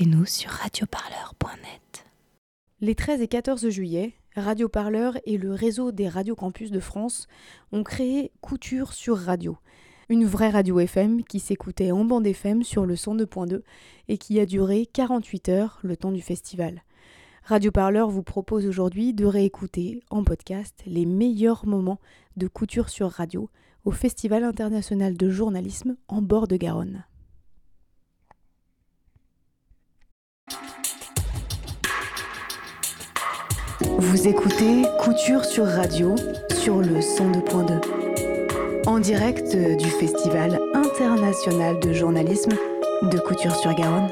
écoutez-nous sur radioparleur.net. Les 13 et 14 juillet, Radio Parleur et le réseau des radiocampus de France ont créé Couture sur Radio, une vraie radio FM qui s'écoutait en bande FM sur le 102.2 et qui a duré 48 heures le temps du festival. Radio Parleur vous propose aujourd'hui de réécouter en podcast les meilleurs moments de Couture sur Radio au Festival international de journalisme en bord de Garonne. Vous écoutez Couture sur Radio sur le 102.2. En direct du Festival international de journalisme de Couture sur Garonne.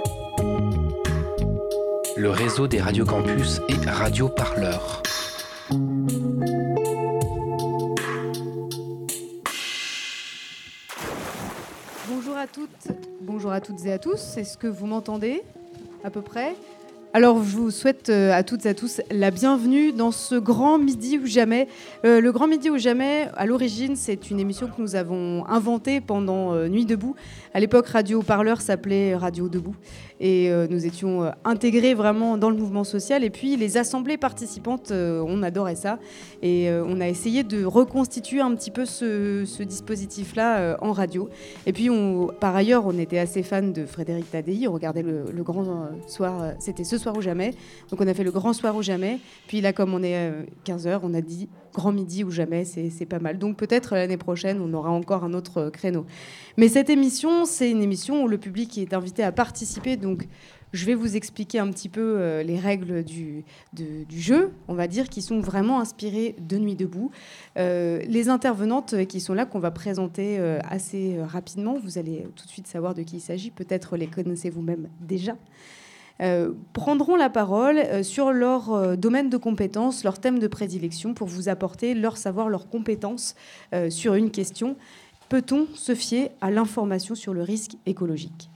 Le réseau des radiocampus et Radio Parleur. Bonjour à toutes, bonjour à toutes et à tous. Est-ce que vous m'entendez à peu près? Alors, je vous souhaite euh, à toutes et à tous la bienvenue dans ce grand midi ou jamais. Euh, le grand midi ou jamais, à l'origine, c'est une émission que nous avons inventée pendant euh, Nuit debout. À l'époque, Radio Parleur s'appelait Radio debout et nous étions intégrés vraiment dans le mouvement social. Et puis, les assemblées participantes, on adorait ça et on a essayé de reconstituer un petit peu ce, dispositif-là en radio. Et puis, par ailleurs, on était assez fan de Frédéric Tadei. On regardait le, le grand soir, c'était ce soir ou jamais. Donc on a fait le grand soir ou jamais. Puis là, comme on est 15h, euh, on a dit grand midi ou jamais, c'est pas mal. Donc peut-être l'année prochaine, on aura encore un autre euh, créneau. Mais cette émission, c'est une émission où le public est invité à participer. Donc je vais vous expliquer un petit peu euh, les règles du, du, jeu, on va dire, qui sont vraiment inspirées de Nuit debout. les intervenantes qui sont là, qu'on va présenter assez rapidement, vous allez tout de suite savoir de qui il s'agit. Peut-être les connaissez vous-même déjà. Euh, prendront la parole euh, sur leur euh, domaine de compétences, leur thème de prédilection, pour vous apporter leur savoir, leurs compétences sur une question. Peut-on se fier à l'information sur le risque écologique?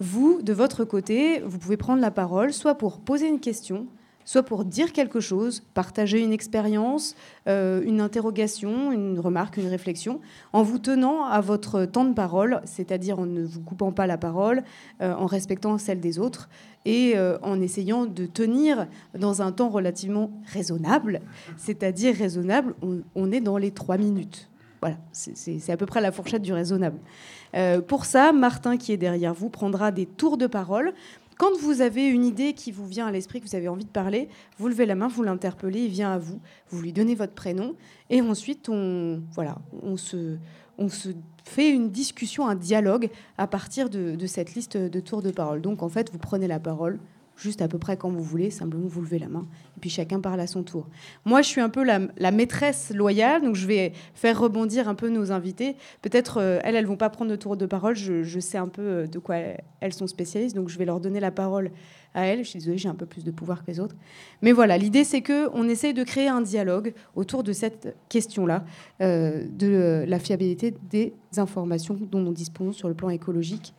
Vous, de votre côté, vous pouvez prendre la parole, soit pour poser une question, soit pour dire quelque chose, partager une expérience, une interrogation, une remarque, une réflexion, en vous tenant à votre temps de parole, c'est-à-dire en ne vous coupant pas la parole, en respectant celle des autres et euh, en essayant de tenir dans un temps relativement raisonnable, c'est-à-dire raisonnable, on, est dans les trois minutes. Voilà, c'est à peu près la fourchette du raisonnable. Euh, pour ça, Martin, qui est derrière vous, prendra des tours de parole. Quand vous avez une idée qui vous vient à l'esprit, que vous avez envie de parler, vous levez la main, vous l'interpellez, il vient à vous, vous lui donnez votre prénom, et ensuite on, voilà, on se, on se fait une discussion, un dialogue à partir de, cette liste de tours de parole. Donc en fait, vous prenez la parole juste à peu près quand vous voulez, simplement vous levez la main, et puis chacun parle à son tour. Moi, je suis un peu la, maîtresse loyale, donc je vais faire rebondir un peu nos invités. Peut-être, euh, elles, elles vont pas prendre de tour de parole, je, sais un peu euh, de quoi elles sont spécialistes, donc je vais leur donner la parole à elle. Je suis désolée, j'ai un peu plus de pouvoir que les autres. Mais voilà, l'idée, c'est qu'on essaye de créer un dialogue autour de cette question-là, euh, de la fiabilité des informations dont nous disposons sur le plan écologique.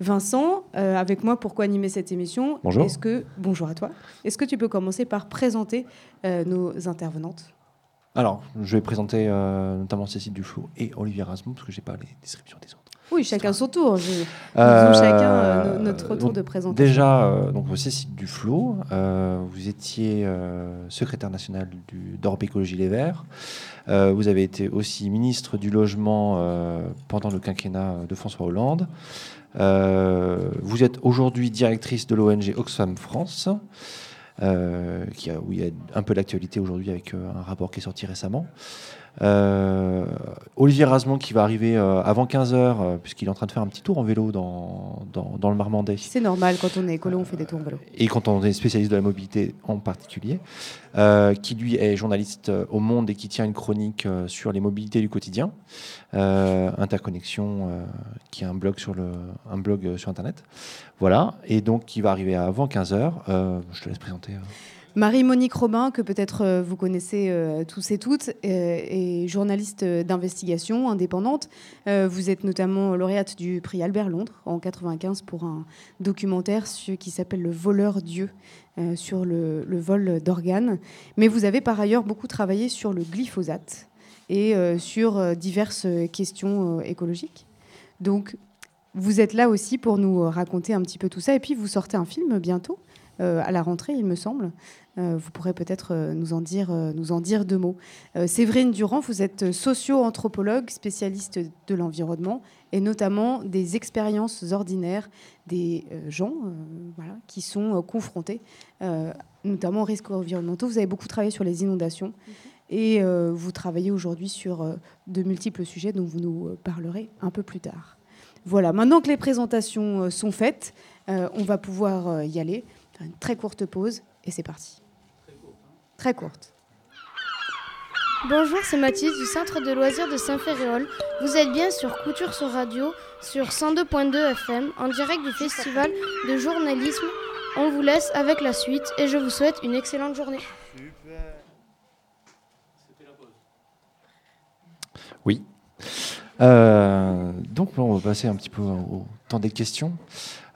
Vincent, euh, avec moi, pourquoi animer cette émission? Bonjour. Est-ce que, bonjour à toi. Est-ce que tu peux commencer par présenter euh, nos intervenantes? Alors, je vais présenter notamment Cécile Duflot et Olivier Rasmou, parce que je n'ai pas les descriptions des autres. Oui, chacun son tour. Je... Euh, chacun euh, notre tour de présentation. Déjà, euh, donc Cécile Duflo, euh, vous étiez secrétaire national du d'Europe Écologie Les Verts. vous avez été aussi ministre du Logement pendant le quinquennat de François Hollande. Vous êtes aujourd'hui directrice de l'ONG Oxfam France. qui a, où il y a un peu d'actualité aujourd'hui avec un rapport qui est sorti récemment. Euh, Olivier Rasmont qui va arriver euh, avant 15h, euh, puisqu'il est en train de faire un petit tour en vélo dans, dans, le Marmandais. C'est normal, quand on est écolo, on fait des tours en vélo. Et quand on est spécialiste de la mobilité en particulier, qui lui est journaliste au Monde et qui tient une chronique sur les mobilités du quotidien, Interconnexion, qui est un blog, sur le, un blog sur Internet. Voilà, et donc qui va arriver avant 15h. je te laisse présenter. Marie-Monique Robin, que peut-être euh, vous connaissez euh, tous et toutes, euh, est journaliste d'investigation indépendante. Vous êtes notamment lauréate du prix Albert Londres en 95 pour un documentaire qui s'appelle Le voleur Dieu sur le, vol d'organes. Mais vous avez par ailleurs beaucoup travaillé sur le glyphosate et sur diverses questions écologiques. Donc, vous êtes là aussi pour nous raconter un petit peu tout ça. Et puis, vous sortez un film bientôt, à la rentrée, il me semble. Vous pourrez peut-être nous, en dire, nous en dire deux mots. Séverine Durand, vous êtes socio-anthropologue, spécialiste de l'environnement et notamment des expériences ordinaires des gens voilà, qui sont confrontés, notamment aux risques environnementaux. Vous avez beaucoup travaillé sur les inondations. Mhm. Et vous travaillez aujourd'hui sur de multiples sujets dont vous nous parlerez un peu plus tard. Voilà, maintenant que les présentations sont faites, on va pouvoir y aller. Une très courte pause et c'est parti. Très courte. Bonjour, c'est Mathis du Centre de loisirs de Saint-Ferréol. Vous êtes bien sur Couture sur Radio, sur 102.2 FM, en direct du Festival de journalisme. On vous laisse avec la suite et je vous souhaite une excellente journée. Oui. Euh, donc, on va passer un petit peu au temps des questions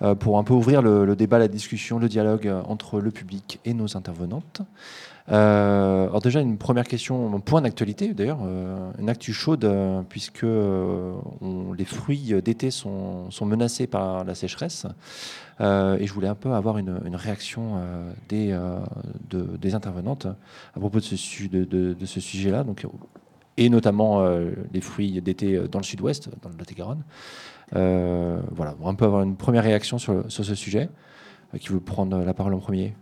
euh, pour un peu ouvrir le, débat, la discussion, le dialogue entre le public et nos intervenantes. Euh, alors déjà une première question, un point d'actualité d'ailleurs, une actu chaude puisque les fruits d'été sont, menacés par la sécheresse et je voulais un peu avoir une, réaction des, intervenantes à propos de ce, sujet-là. Donc et notamment euh, les fruits d'été euh, dans le sud-ouest, dans le Lot-et-Garonne. Euh, voilà, on peut avoir une première réaction sur ce sujet. qui veut prendre la parole en premier?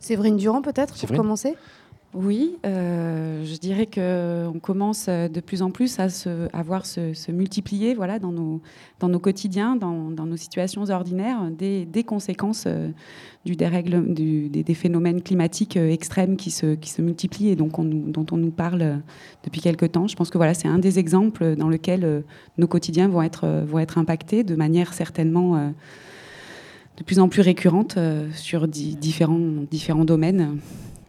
Séverine Durand, peut-être, pour commencer? Oui, euh, je dirais qu'on commence de plus en plus à, se, voir se, multiplier voilà, dans, nos, dans nos quotidiens, dans, nos situations ordinaires, des, conséquences euh, du dérègle, des, phénomènes climatiques euh, extrêmes qui se, qui se multiplient et donc dont on nous parle depuis quelque temps. Je pense que voilà, c'est un des exemples dans lequel nos quotidiens vont être, vont être impactés de manière certainement de plus en plus récurrente sur différents, différents domaines.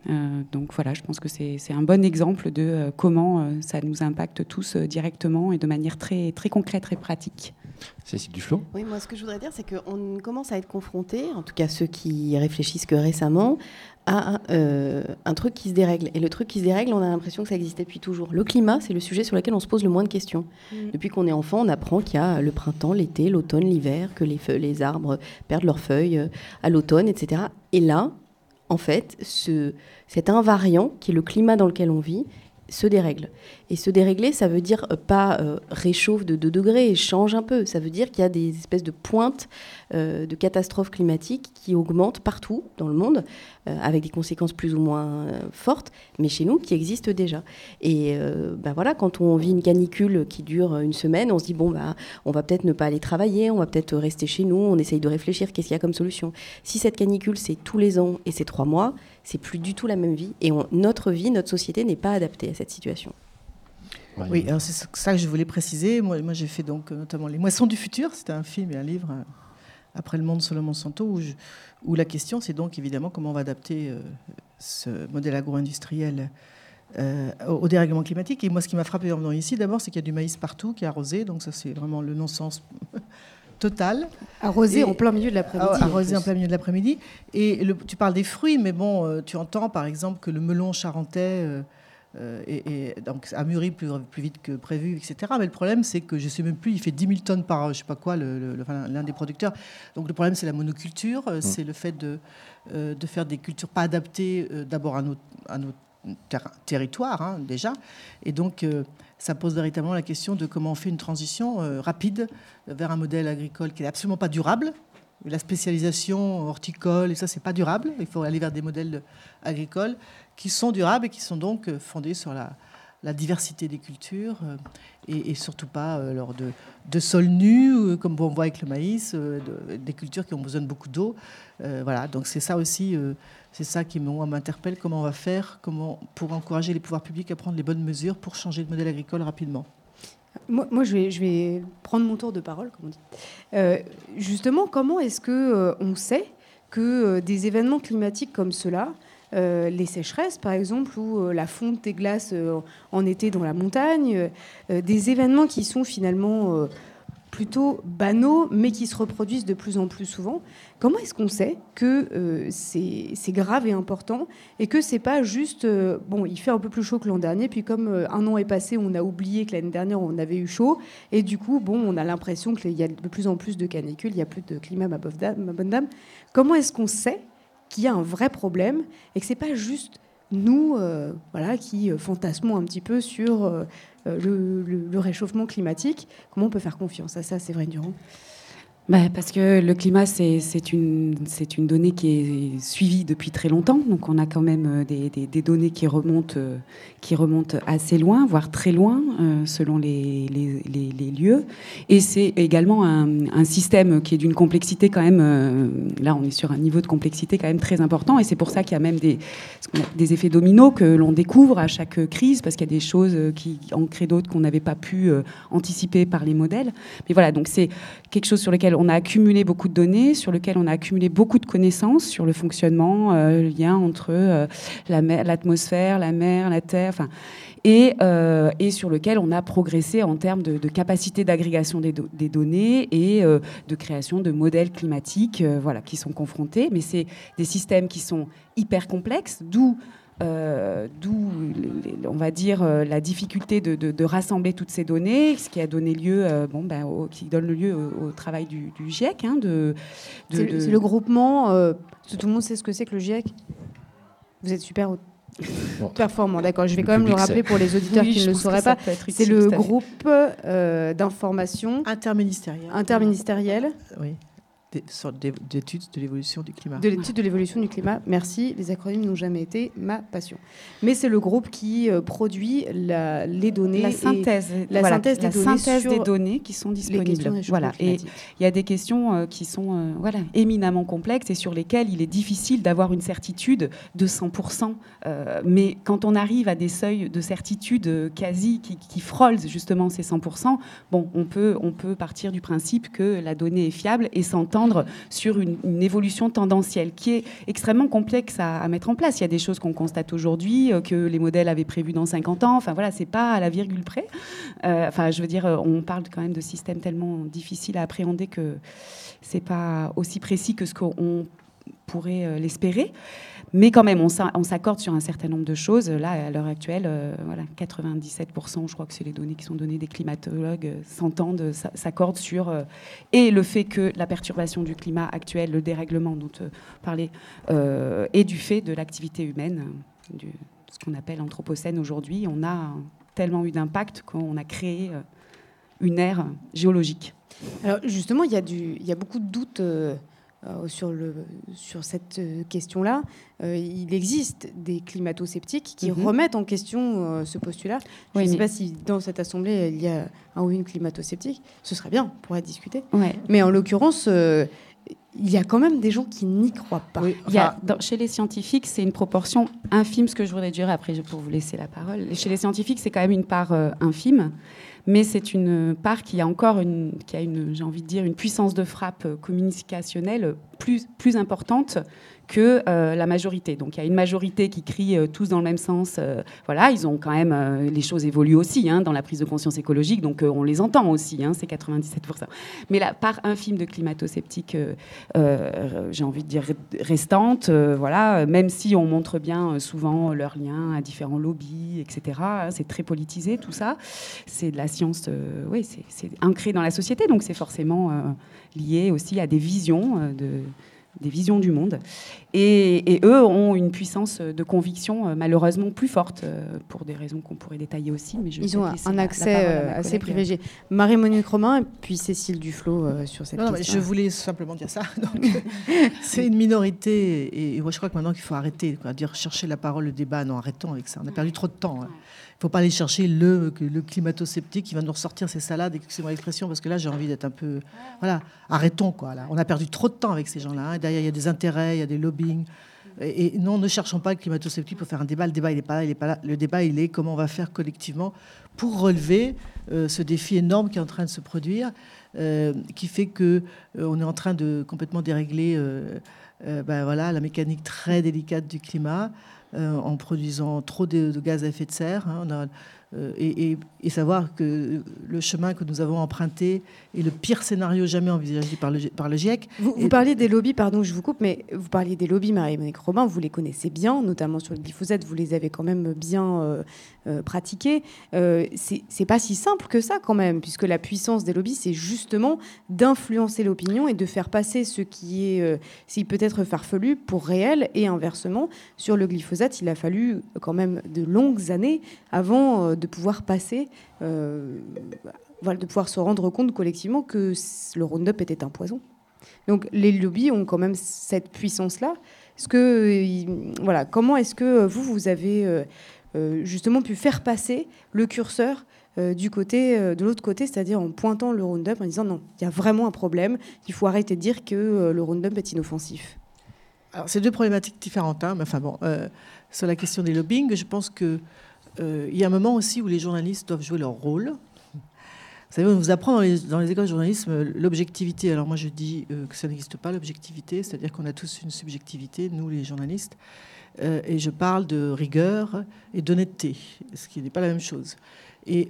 Euh, donc voilà, je pense que c'est un bon exemple de euh, comment euh, ça nous impacte tous directement et de manière très, très concrète, très pratique. Cécile Duflo Oui, moi ce que je voudrais dire, c'est qu'on commence à être confronté, en tout cas ceux qui réfléchissent que récemment, à un truc qui se dérègle. Et le truc qui se dérègle, on a l'impression que ça existait depuis toujours. Le climat, c'est le sujet sur lequel on se pose le moins de questions. Mm. Depuis qu'on est enfant, on apprend qu'il y a le printemps, l'été, l'automne, l'hiver, que les, feuilles, les arbres perdent leurs feuilles à l'automne, etc. Et là, en fait, ce, cet invariant qui est le climat dans lequel on vit se dérègle. Et se dérégler, ça veut dire euh, pas euh, réchauffe de 2 degrés, change un peu. Ça veut dire qu'il y a des espèces de pointes euh, de catastrophes climatiques qui augmentent partout dans le monde, avec des conséquences plus ou moins fortes, mais chez nous qui existent déjà. Et ben voilà, quand on vit une canicule qui dure une semaine, on se dit bon bah on va peut-être ne pas aller travailler, on va peut-être rester chez nous, on essaye de réfléchir qu'est-ce qu'il y a comme solution? Si cette canicule c'est tous les ans et c'est trois mois, c'est plus du tout la même vie et notre vie, notre société n'est pas adaptée à cette situation. Oui, c'est ça que je voulais préciser. Moi, moi j'ai fait donc euh, notamment Les Moissons du futur. C'était un film et un livre euh, après le monde selon Monsanto où, où la question c'est donc évidemment comment on va adapter euh, ce modèle agro-industriel au dérèglement climatique. Et moi, ce qui m'a frappé en venant ici, d'abord, c'est qu'il y a du maïs partout qui est arrosé. Donc ça, c'est vraiment le non-sens total. Arrosé en plein milieu de l'après-midi. Ah, arrosé en, plein milieu de l'après-midi. Et tu parles des fruits, mais bon, tu entends par exemple que le melon charentais euh, et, donc a mûri plus, plus, vite que prévu, etc. Mais le problème, c'est que je ne sais même plus, il fait 10 000 tonnes par, je sais pas quoi, l'un des producteurs. Donc le problème, c'est la monoculture, euh, mm. c'est le fait de, euh, de faire des cultures pas adaptées d'abord à notre, à notre territoire, hein, déjà. Et donc, ça pose véritablement la question de comment on fait une transition rapide vers un modèle agricole qui n'est absolument pas durable, la spécialisation horticole, et ça, c'est pas durable. Il faut aller vers des modèles agricoles qui sont durables et qui sont donc euh, fondés sur la, diversité des cultures euh, et, surtout pas euh, lors de, sols nus, comme on voit avec le maïs, des cultures qui ont besoin de beaucoup d'eau. voilà, donc c'est ça aussi, c'est ça qui m'interpelle, comment on va faire? Comment, pour encourager les pouvoirs publics à prendre les bonnes mesures pour changer de modèle agricole rapidement? Moi, je, vais, prendre mon tour de parole, comme on dit. Euh, justement, comment est-ce que euh, on sait que euh, des événements climatiques comme cela, les sécheresses par exemple, ou la fonte des glaces en été dans la montagne, des événements qui sont finalement plutôt banaux, mais qui se reproduisent de plus en plus souvent. Comment est-ce qu'on sait que euh, c'est grave et important et que c'est pas juste euh, bon, il fait un peu plus chaud que l'an dernier, puis comme euh, un an est passé, on a oublié que l'année dernière on avait eu chaud et du coup, bon, on a l'impression qu'il y a de plus en plus de canicules, il y a plus de climat, ma, ma bonne dame. Comment est-ce qu'on sait qu'il y a un vrai problème et que c'est pas juste nous, voilà, qui fantasmons un petit peu sur le, réchauffement climatique. Comment on peut faire confiance à ça, c'est vrai, Durand? Bah, parce que le climat, c'est une, une donnée qui est suivie depuis très longtemps. Donc on a quand même euh, des, des, données qui remontent, euh, qui remontent assez loin, voire très loin, euh, selon les, les, lieux. Et c'est également un, un, système qui est d'une complexité quand même... là, on est sur un niveau de complexité quand même très important. Et c'est pour ça qu'il y a même des, des effets dominos que l'on découvre à chaque crise, parce qu'il y a des choses qui en créent d'autres qu'on n'avait pas pu anticiper par les modèles. Mais voilà, donc c'est quelque chose sur lequel a accumulé beaucoup de données, sur lequel on a accumulé beaucoup de connaissances sur le fonctionnement, euh, le lien entre euh, l'atmosphère, la, mer, la terre, enfin, et, euh, et, sur lequel on a progressé en termes de, capacité d'agrégation des, des, données et de création de modèles climatiques voilà, qui sont confrontés. Mais c'est des systèmes qui sont hyper complexes, d'où euh, d'où, on va dire, euh, la difficulté de, rassembler toutes ces données, ce qui a donné lieu, euh, bon, ben, au, qui donne lieu au, travail du, GIEC. Hein, de, c'est, le groupement. tout le monde sait ce que c'est que le GIEC. Vous êtes super performant. D'accord, je vais quand même le rappeler pour les auditeurs qui ne le sauraient pas. C'est le groupe d'information interministériel. Interministériel. Oui d'études de l'évolution du climat. De l'étude de l'évolution du climat, merci. Les acronymes n'ont jamais été ma passion. Mais c'est le groupe qui euh, produit la, les données. La synthèse. la synthèse, des, la données synthèse des données qui sont disponibles. Voilà. Et il y a des questions euh, qui sont euh, voilà, éminemment complexes et sur lesquelles il est difficile d'avoir une certitude de 100%. mais quand on arrive à des seuils de certitude quasi qui, qui frôlent justement ces 100%, bon, on peut, on peut partir du principe que la donnée est fiable et s'entend sur une, évolution tendancielle qui est extrêmement complexe à, mettre en place. Il y a des choses qu'on constate aujourd'hui euh, que les modèles avaient prévues dans 50 ans. Enfin voilà, c'est pas à la virgule près. Euh, enfin, je veux dire, on parle quand même de systèmes tellement difficiles à appréhender que c'est pas aussi précis que ce qu'on pourrait euh, l'espérer. Mais quand même, on s'accorde sur un certain nombre de choses. Là, à l'heure actuelle, euh, voilà, 97%, je crois que c'est les données qui sont données des climatologues, euh, s'entendent, s'accordent sur et le fait que la perturbation du climat actuel, le dérèglement dont tu parlais, est du fait de l'activité humaine, du, ce qu'on appelle anthropocène aujourd'hui. On a tellement eu d'impact qu'on a créé une ère géologique. Alors justement, il y, a beaucoup de doutes euh, sur, le, sur cette euh, question-là, euh, il existe des climato-sceptiques qui mhm. remettent en question ce postulat. Je ne sais pas si dans cette assemblée il y a un ou une climato-sceptique. Ce serait bien, pour être discuté. Mais en l'occurrence, il y a quand même des gens qui n'y croient pas. il y a, chez les scientifiques, c'est une proportion infime, ce que je voudrais dire après pour vous laisser la parole. Chez les scientifiques, c'est quand même une part infime mais c'est une part qui a encore une, qui a une, j'ai envie de dire, une puissance de frappe communicationnelle plus, plus importante que euh, la majorité. Donc il y a une majorité qui crie euh, tous dans le même sens. Euh, voilà, ils ont quand même les choses évoluent aussi hein, dans la prise de conscience écologique, donc on les entend aussi. Hein, c'est 97%. Mais la part infime de climato-sceptiques, j'ai envie de dire restante, voilà, même si on montre bien souvent leurs liens à différents lobbies, etc. Hein, c'est très politisé tout ça. C'est de la science, oui, c'est ancré dans la société, donc c'est forcément lié aussi à des visions de des visions du monde. Et, eux ont une puissance de conviction euh, malheureusement plus forte, euh, pour des raisons qu'on pourrait détailler aussi. Mais je Ils ont un accès euh, assez privilégié. Marie-Monique Romain et puis Cécile Duflo sur cette question. je voulais simplement dire ça. c'est une minorité. Et, moi, je crois que maintenant qu'il faut arrêter, quoi, dire chercher la parole, le débat. Non, arrêtons avec ça. On a perdu trop de temps. Hein faut pas aller chercher le, le climato-sceptique qui va nous ressortir ses salades, excusez-moi l'expression, parce que là, j'ai envie d'être un peu. Voilà, arrêtons, quoi. On a perdu trop de temps avec ces gens-là. Hein. Derrière, il y a des intérêts, il y a des lobbying. Et, non, ne cherchons pas le climato-sceptique pour faire un débat. Le débat, il n'est pas là, il est pas là. Le débat, il est comment on va faire collectivement pour relever euh, ce défi énorme qui est en train de se produire, euh, qui fait que euh, on est en train de complètement dérégler ben voilà, la mécanique très délicate du climat. En produisant trop de, gaz à effet de serre. Hein. Euh, savoir que le chemin que nous avons emprunté est le pire scénario jamais envisagé par le, par le GIEC. Vous, parliez des lobbies, pardon, je vous coupe, mais vous parliez des lobbies, Marie-Monique Robin, vous les connaissez bien, notamment sur le glyphosate, vous les avez quand même bien euh, euh, pratiqués. Euh, c'est pas si simple que ça quand même, puisque la puissance des lobbies, c'est justement d'influencer l'opinion et de faire passer ce qui est, s'il peut être farfelu, pour réel, et inversement, sur le glyphosate, il a fallu quand même de longues années avant de pouvoir passer, euh, de pouvoir se rendre compte collectivement que le Roundup était un poison. Donc les lobbies ont quand même cette puissance-là. Est-ce que, voilà, comment est-ce que vous, vous avez euh, euh, justement pu faire passer le curseur du côté, de l'autre côté, c'est-à-dire en pointant le Roundup, en disant non, il y a vraiment un problème, il faut arrêter de dire que le Roundup est inoffensif? Alors, c'est deux problématiques différentes. Hein, enfin bon, sur la question des lobbying, je pense que euh, il y a un moment aussi où les journalistes doivent jouer leur rôle. Vous savez, on vous apprend dans les, écoles de journalisme l'objectivité. Alors moi, je dis euh, que ça n'existe pas, l'objectivité, c'est-à-dire qu'on a tous une subjectivité, nous les journalistes. Euh, et je parle de rigueur et d'honnêteté, ce qui n'est pas la même chose. Et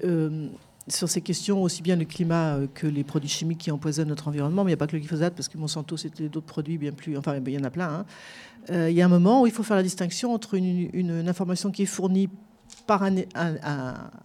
sur ces questions, aussi bien le climat que les produits chimiques qui empoisonnent notre environnement, mais il n'y a pas que le glyphosate, parce que Monsanto, c'était d'autres produits bien plus... Enfin, il y en a plein. Hein. il y a un moment où il faut faire la distinction entre une, une information qui est fournie par un,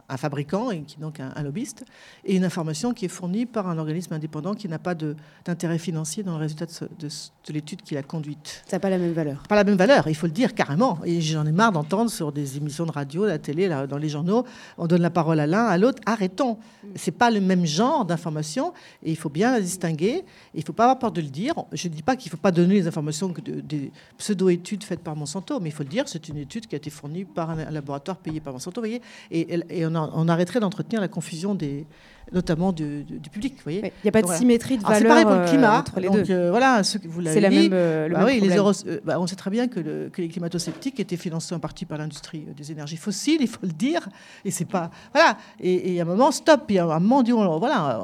un, fabricant, et qui donc un, lobbyiste, et une information qui est fournie par un organisme indépendant qui n'a pas d'intérêt financier dans le résultat de, l'étude qu'il a conduite. Ça n'a pas la même valeur. Pas la même valeur, il faut le dire carrément. Et j'en ai marre d'entendre sur des émissions de radio, la télé, dans les journaux, on donne la parole à l'un, à l'autre. Arrêtons. C'est pas le même genre d'information, et il faut bien la distinguer. Il ne faut pas avoir peur de le dire. Je ne dis pas qu'il ne faut pas donner les informations que des pseudo-études faites par Monsanto, mais il faut le dire, c'est une étude qui a été fournie par un laboratoire payé par Monsanto, voyez, et, on, arrêterait d'entretenir la confusion des, notamment du, public. Vous voyez. Il n'y a pas de symétrie de valeur. C'est pareil pour le euh, climat. entre les donc, euh, voilà, ce que vous l'avez C'est dit. Même, euh, le bah même oui, les bah, on sait très bien que, les climato-sceptiques étaient financés en partie par l'industrie des énergies fossiles, il faut le dire. Et c'est pas voilà. Et, à un moment, stop. Et à un moment, voilà.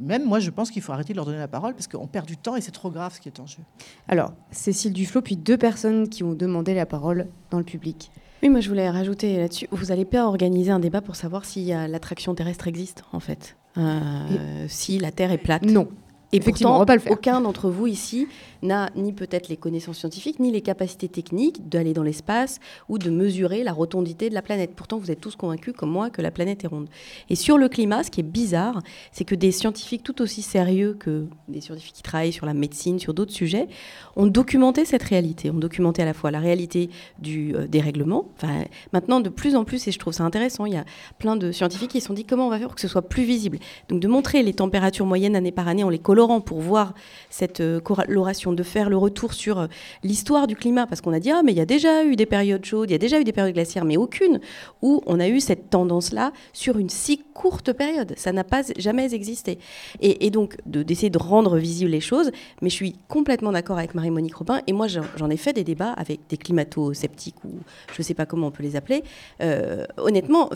même moi, je pense qu'il faut arrêter de leur donner la parole parce qu'on perd du temps et c'est trop grave ce qui est en jeu. Alors, Cécile Duflo, puis deux personnes qui ont demandé la parole dans le public. Oui, moi je voulais rajouter là-dessus. Vous n'allez pas organiser un débat pour savoir si l'attraction terrestre existe, en fait. Euh, si la Terre est plate. Non. Et Effectivement, on va pas le faire. aucun d'entre vous ici n'a ni peut-être les connaissances scientifiques, ni les capacités techniques d'aller dans l'espace ou de mesurer la rotondité de la planète. Pourtant, vous êtes tous convaincus, comme moi, que la planète est ronde. Et sur le climat, ce qui est bizarre, c'est que des scientifiques tout aussi sérieux que des scientifiques qui travaillent sur la médecine, sur d'autres sujets, ont documenté cette réalité. Ont documenté à la fois la réalité du euh, dérèglement. Enfin, maintenant, de plus en plus, et je trouve ça intéressant, il y a plein de scientifiques qui se sont dit comment on va faire pour que ce soit plus visible? Donc, de montrer les températures moyennes année par année en les colorant pour voir cette euh, coloration de faire le retour sur euh, l'histoire du climat, parce qu'on a dit, ah, mais il y a déjà eu des périodes chaudes, il y a déjà eu des périodes glaciaires, mais aucune où on a eu cette tendance-là sur une si courte période. Ça n'a pas jamais existé. Et, donc, d'essayer de, rendre visibles les choses, mais je suis complètement d'accord avec Marie-Monique Robin, et moi, j'en ai fait des débats avec des climato-sceptiques, ou je ne sais pas comment on peut les appeler. Euh, honnêtement,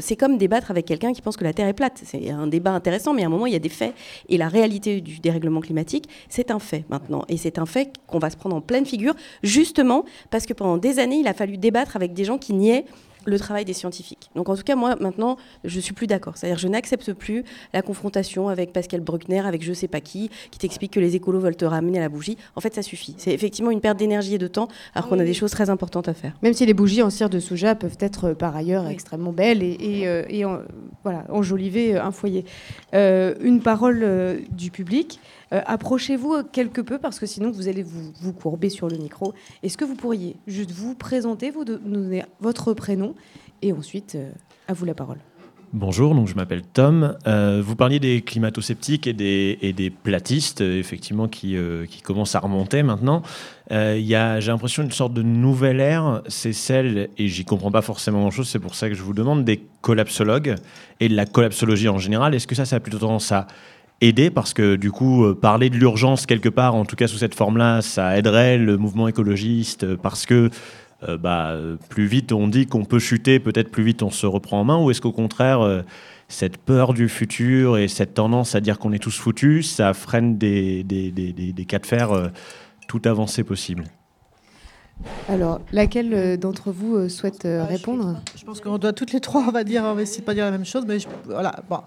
c'est comme débattre avec quelqu'un qui pense que la Terre est plate. C'est un débat intéressant, mais à un moment, il y a des faits, et la réalité du dérèglement climatique, c'est un fait maintenant. Et c'est un fait qu'on va se prendre en pleine figure, justement parce que pendant des années, il a fallu débattre avec des gens qui niaient le travail des scientifiques. Donc en tout cas, moi, maintenant, je suis plus d'accord. C'est-à-dire, je n'accepte plus la confrontation avec Pascal Bruckner, avec je sais pas qui, qui t'explique que les écolos veulent te ramener à la bougie. En fait, ça suffit. C'est effectivement une perte d'énergie et de temps, alors qu'on a des choses très importantes à faire. Même si les bougies en cire de soja peuvent être euh, par ailleurs extrêmement belles et, et, euh, voilà, enjoliver euh, un foyer. une parole du public. Approchez-vous quelque peu parce que sinon vous allez vous, courber sur le micro. Est-ce que vous pourriez juste vous présenter, vous donner votre prénom et ensuite, euh, à vous la parole. Bonjour, donc je m'appelle Tom. Euh, vous parliez des climato-sceptiques et des, platistes, euh, effectivement, qui, commencent à remonter maintenant. J'ai l'impression, une sorte de nouvelle ère. C'est celle, et j'y comprends pas forcément grand-chose, c'est pour ça que je vous demande, des collapsologues et de la collapsologie en général. Est-ce que ça, ça a plutôt tendance à aider parce que du coup parler de l'urgence quelque part en tout cas sous cette forme-là ça aiderait le mouvement écologiste parce que euh, bah, plus vite on dit qu'on peut chuter, peut-être plus vite on se reprend en main Ou est-ce qu'au contraire, euh, cette peur du futur et cette tendance à dire qu'on est tous foutus, ça freine des, des, des, des cas de fer euh, tout avancé possible? Alors, laquelle d'entre vous souhaite répondre? Je pense qu'on doit toutes les trois, on va dire, on va essayer de pas dire la même chose, mais voilà. Bon.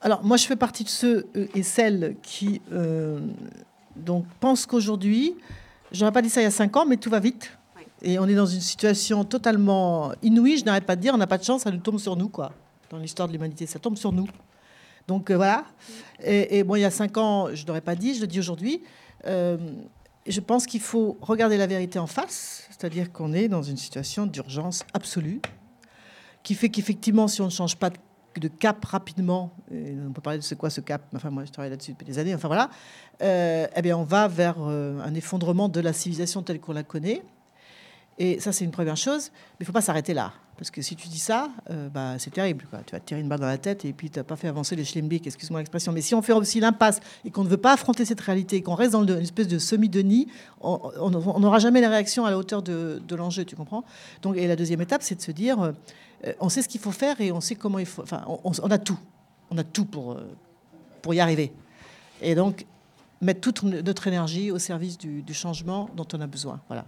Alors, moi, je fais partie de ceux et celles qui donc, pensent qu'aujourd'hui, j'aurais pas dit ça il y a cinq ans, mais tout va vite. Et on est dans une situation totalement inouïe. Je n'arrête pas de dire, on n'a pas de chance, ça nous tombe sur nous, quoi. Dans l'histoire de l'humanité, ça tombe sur nous. Donc euh, voilà. Et, bon, il y a cinq ans, je n'aurais pas dit, je le dis aujourd'hui. Euh, je pense qu'il faut regarder la vérité en face, c'est-à-dire qu'on est dans une situation d'urgence absolue, qui fait qu'effectivement, si on ne change pas de cap rapidement, on peut parler de c'est quoi ce cap, enfin moi je travaille là-dessus depuis des années, enfin voilà, euh, eh bien on va vers un effondrement de la civilisation telle qu'on la connaît. Et ça, c'est une première chose. Mais il ne faut pas s'arrêter là. Parce que si tu dis ça, euh, bah, c'est terrible. Tu vas te tirer une balle dans la tête et puis tu n'as pas fait avancer les schlembiques, excuse-moi l'expression. Mais si on fait aussi l'impasse et qu'on ne veut pas affronter cette réalité, qu'on reste dans une espèce de semi-denis, on n'aura jamais la réaction à la hauteur de, l'enjeu, tu comprends? Donc, Et la deuxième étape, c'est de se dire, euh, on sait ce qu'il faut faire et on sait comment il faut... Enfin, on, a tout. On a tout pour, euh, pour y arriver. Et donc, mettre toute notre énergie au service du, du changement dont on a besoin. Voilà.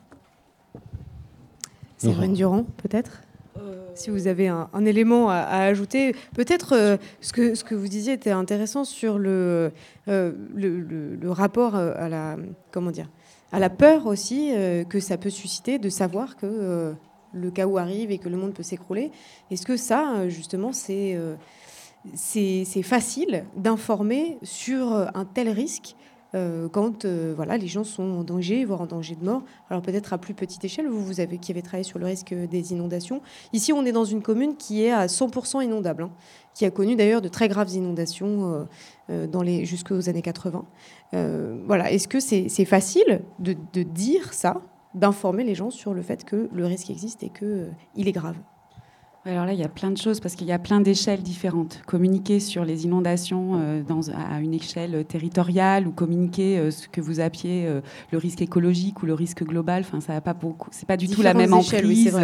Séverine Durand, peut-être euh, si vous avez un, élément à, ajouter, peut-être euh, ce, que, ce que vous disiez était intéressant sur le, euh, le, rapport à la, comment dire, à la peur aussi que ça peut susciter de savoir que le chaos arrive et que le monde peut s'écrouler. Est-ce que ça, justement, c'est c'est facile d'informer sur un tel risque euh, quand euh, voilà, les gens sont en danger, voire en danger de mort. Alors peut-être à plus petite échelle, vous, vous avez, qui avez travaillé sur le risque des inondations. Ici, on est dans une commune qui est à 100% inondable, hein, qui a connu d'ailleurs de très graves inondations euh, les, jusqu'aux années 80. voilà. Est-ce que c'est, facile de, de, dire ça, d'informer les gens sur le fait que le risque existe et qu'il est grave? Alors là, il y a plein de choses parce qu'il y a plein d'échelles différentes. Communiquer sur les inondations euh, dans, à une échelle territoriale ou communiquer euh, ce que vous appelez euh, le risque écologique ou le risque global, enfin ça n'a pas beaucoup. C'est pas du tout la même emprise.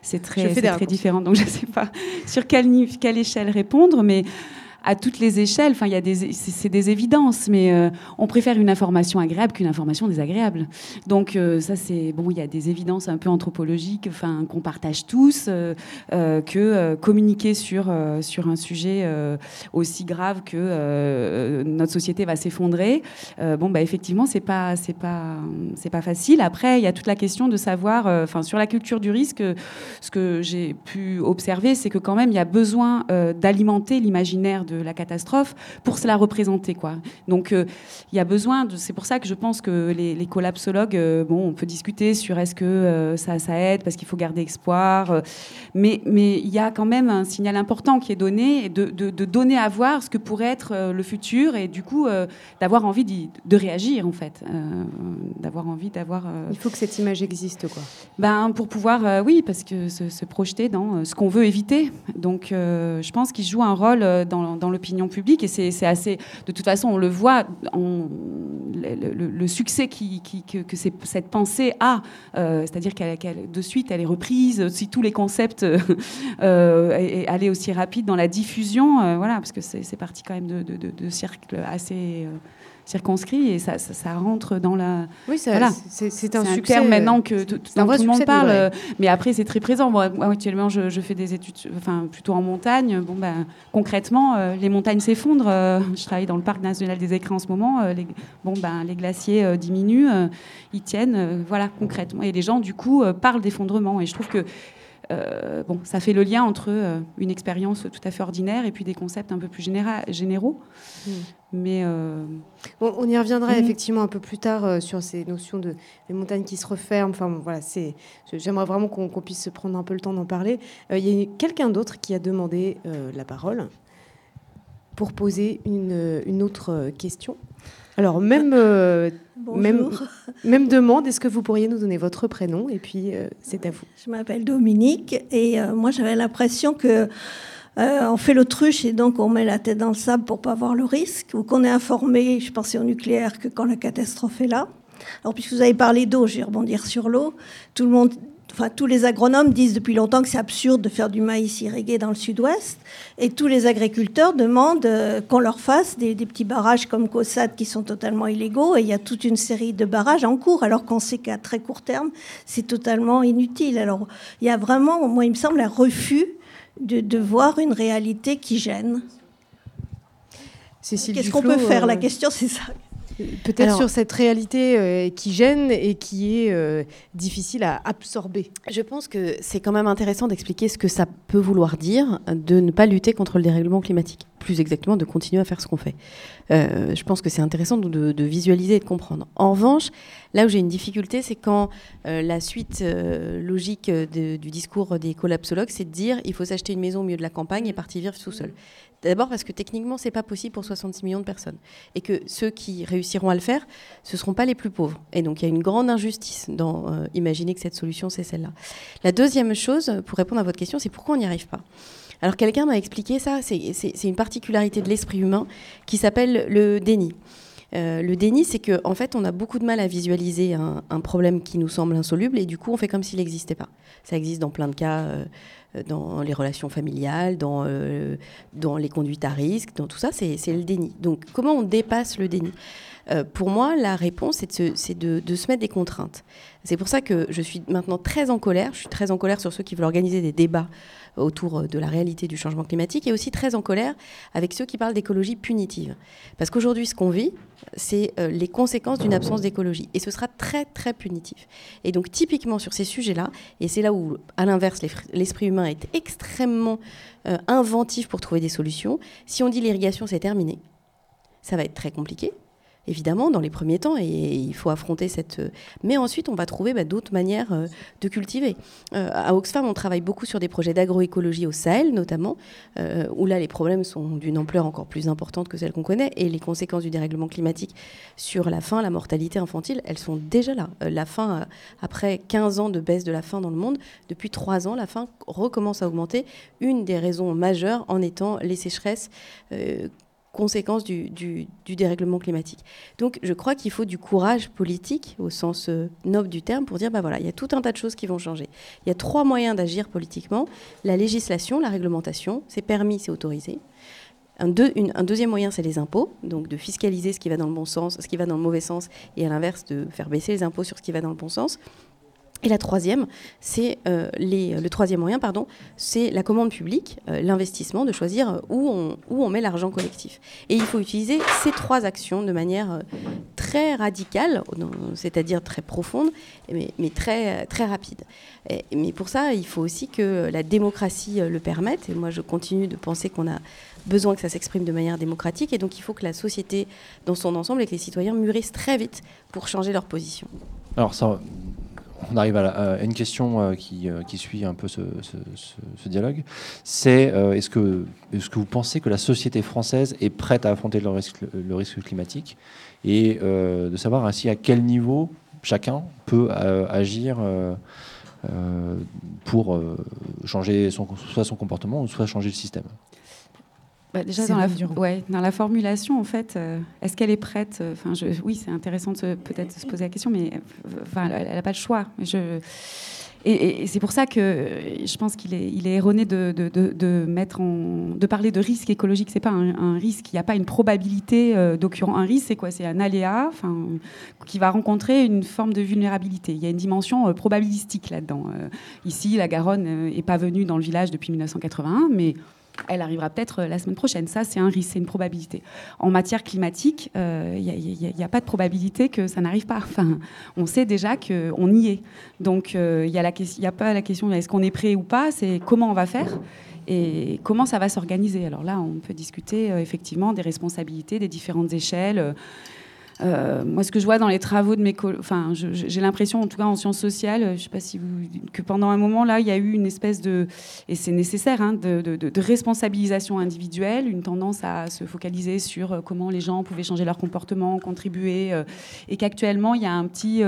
c'est très, très différent. Donc je ne sais pas sur quelle, quelle échelle répondre, mais à toutes les échelles. Enfin, il des, c'est des évidences, mais euh, on préfère une information agréable qu'une information désagréable. Donc euh, ça, c'est bon. Il y a des évidences un peu anthropologiques, enfin qu'on partage tous, euh, que communiquer sur sur un sujet aussi grave que notre société va s'effondrer. bon, bah effectivement, c'est pas c'est pas c'est pas facile. Après, il y a toute la question de savoir, enfin sur la culture du risque, ce que j'ai pu observer, c'est que quand même il y a besoin d'alimenter l'imaginaire de la catastrophe pour se la représenter. Quoi. Donc euh, il y a besoin, de, c'est pour ça que je pense que les, collapsologues, euh, bon, on peut discuter sur est-ce que euh, ça, ça aide parce qu'il faut garder espoir, mais mais il y a quand même un signal important qui est donné, de, de, donner à voir ce que pourrait être le futur et du coup d'avoir envie de réagir en fait, d'avoir envie d'avoir. Il faut que cette image existe quoi. Ben pour pouvoir, oui, parce que se, se projeter dans ce qu'on veut éviter. Donc je pense qu'il joue un rôle dans dans l'opinion publique et c'est assez. De toute façon, on le voit, le, succès qui, que, cette pensée a, euh, c'est-à-dire qu'elle de suite elle est reprise. Si tous les concepts euh, allaient aussi rapide dans la diffusion, euh, voilà, parce que c'est parti quand même de, de, de cercles assez euh, circonscrit et ça, ça, rentre dans la. Oui, c'est un, un terme maintenant que tout, le monde parle, euh, mais après c'est très présent. Moi, actuellement, je, fais des études, enfin plutôt en montagne. Bon, ben, concrètement, euh, les montagnes s'effondrent. Euh, je travaille dans le parc national des écrins en ce moment. les, bon, ben, les glaciers diminuent, ils tiennent. voilà, concrètement. Et les gens, du coup, parlent d'effondrement. Et je trouve que bon, ça fait le lien entre une expérience tout à fait ordinaire et puis des concepts un peu plus généraux. Mm. Mais euh, on, y reviendra mm. effectivement un peu plus tard euh, sur ces notions de montagnes qui se referment. Enfin voilà, c'est. J'aimerais vraiment qu'on puisse se prendre un peu le temps d'en parler. Euh, il y a quelqu'un d'autre qui a demandé la parole pour poser une, une autre question. Alors même même, même demande. Est-ce que vous pourriez nous donner votre prénom et puis c'est à vous. Je m'appelle Dominique et moi j'avais l'impression que euh, on fait l'autruche et donc on met la tête dans le sable pour pas voir le risque, ou qu'on est informé, je pensais au nucléaire, que quand la catastrophe est là. Alors puisque vous avez parlé d'eau, je vais rebondir sur l'eau. Tout le monde enfin, tous les agronomes disent depuis longtemps que c'est absurde de faire du maïs irrigué dans le sud-ouest. Et tous les agriculteurs demandent euh, qu'on leur fasse des, petits barrages comme Cossade qui sont totalement illégaux. Et il y a toute une série de barrages en cours, alors qu'on sait qu'à très court terme, c'est totalement inutile. Alors il y a vraiment, moi, il me semble, un refus de, de voir une réalité qui gêne. Qu'est-ce qu'on peut faire? La question, c'est ça. Peut-être sur cette réalité euh, qui gêne et qui est euh, difficile à absorber. Je pense que c'est quand même intéressant d'expliquer ce que ça peut vouloir dire de ne pas lutter contre le dérèglement climatique. Plus exactement, de continuer à faire ce qu'on fait. Euh, je pense que c'est intéressant de, de, visualiser et de comprendre. En revanche, là où j'ai une difficulté, c'est quand la suite logique du discours des collapsologues, c'est de dire il faut s'acheter une maison au milieu de la campagne et partir vivre tout seul. D'abord parce que techniquement, c'est pas possible pour 66 millions de personnes. Et que ceux qui réussiront à le faire, ce ne seront pas les plus pauvres. Et donc, il y a une grande injustice dans euh, imaginer que cette solution, c'est celle-là. La deuxième chose, pour répondre à votre question, c'est pourquoi on n'y arrive pas? Alors, quelqu'un m'a expliqué ça, c'est une particularité de l'esprit humain qui s'appelle le déni. Euh, le déni, c'est qu'en en fait, on a beaucoup de mal à visualiser un, problème qui nous semble insoluble et du coup, on fait comme s'il n'existait pas. Ça existe dans plein de cas. Euh, dans les relations familiales, dans, euh, dans les conduites à risque, dans tout ça, c'est le déni. Donc comment on dépasse le déni? Euh, Pour moi, la réponse, c'est de, se mettre des contraintes. C'est pour ça que je suis maintenant très en colère. Je suis très en colère sur ceux qui veulent organiser des débats autour de la réalité du changement climatique et aussi très en colère avec ceux qui parlent d'écologie punitive. Parce qu'aujourd'hui, ce qu'on vit, c'est euh, les conséquences d'une absence d'écologie. Et ce sera très, très punitif. Et donc, typiquement sur ces sujets-là, et c'est là où, à l'inverse, l'esprit humain est extrêmement euh, inventif pour trouver des solutions, si on dit l'irrigation, c'est terminé, ça va être très compliqué évidemment, dans les premiers temps, et, il faut affronter cette. Euh, mais ensuite, on va trouver bah, d'autres manières euh, de cultiver. Euh, à Oxfam, on travaille beaucoup sur des projets d'agroécologie au Sahel, notamment, où là, les problèmes sont d'une ampleur encore plus importante que celle qu'on connaît, et les conséquences du dérèglement climatique sur la faim, la mortalité infantile, elles sont déjà là. la faim, après 15 ans de baisse de la faim dans le monde, depuis 3 ans, la faim recommence à augmenter. Une des raisons majeures en étant les sécheresses conséquences du, dérèglement climatique. Donc je crois qu'il faut du courage politique, au sens euh, noble du terme, pour dire, bah voilà, il y a tout un tas de choses qui vont changer. Il y a trois moyens d'agir politiquement. La législation, la réglementation, c'est permis, c'est autorisé. Un, un, deuxième moyen, c'est les impôts, donc de fiscaliser ce qui va dans le bon sens, ce qui va dans le mauvais sens, et à l'inverse, de faire baisser les impôts sur ce qui va dans le bon sens. Et la troisième, c'est euh, le troisième moyen, pardon, c'est la commande publique, euh, l'investissement, de choisir où on, où on met l'argent collectif. Et il faut utiliser ces trois actions de manière euh, très radicale, c'est-à-dire très profonde, mais, très rapide. mais pour ça, il faut aussi que la démocratie le permette. Et moi, je continue de penser qu'on a besoin que ça s'exprime de manière démocratique. Et donc, il faut que la société, dans son ensemble, et que les citoyens mûrissent très vite pour changer leur position. Alors, ça, on arrive à, une question euh, euh, qui, suit un peu ce, dialogue. C'est euh, est-ce que, est que vous pensez que la société française est prête à affronter le risque, climatique et de savoir ainsi à quel niveau chacun peut agir pour changer soit son comportement ou soit changer le système? Bah, déjà dans la, ouais, dans la, formulation, en fait, euh, est-ce qu'elle est prête Enfin, oui, c'est intéressant de peut-être se poser la question, mais enfin, elle n'a pas le choix. Je, et, c'est pour ça que je pense qu'il est, il est erroné de, de, de, mettre en, de parler de risque écologique. C'est pas un, risque. Il n'y a pas une probabilité euh, d'occurrence. Un risque, c'est quoi? C'est un aléa, enfin, qui va rencontrer une forme de vulnérabilité. Il y a une dimension euh, probabilistique là-dedans. ici, la Garonne n'est pas venue dans le village depuis 1981, mais elle arrivera peut-être euh, la semaine prochaine. Ça, c'est un risque, c'est une probabilité. En matière climatique, il euh, n'y a, pas de probabilité que ça n'arrive pas. Enfin, on sait déjà qu'on y est. Donc, euh, il n'y a, pas la question est-ce qu'on est prêt ou pas, c'est comment on va faire et comment ça va s'organiser. Alors là, on peut discuter effectivement des responsabilités, des différentes échelles. Euh, moi, ce que je vois dans les travaux de mes collègues, enfin, j'ai l'impression, en tout cas en sciences sociales, je sais pas si vous, que pendant un moment là, il y a eu une espèce de, et c'est nécessaire, hein, de, de, responsabilisation individuelle, une tendance à se focaliser sur euh, comment les gens pouvaient changer leur comportement, contribuer, euh, et qu'actuellement il y a un petit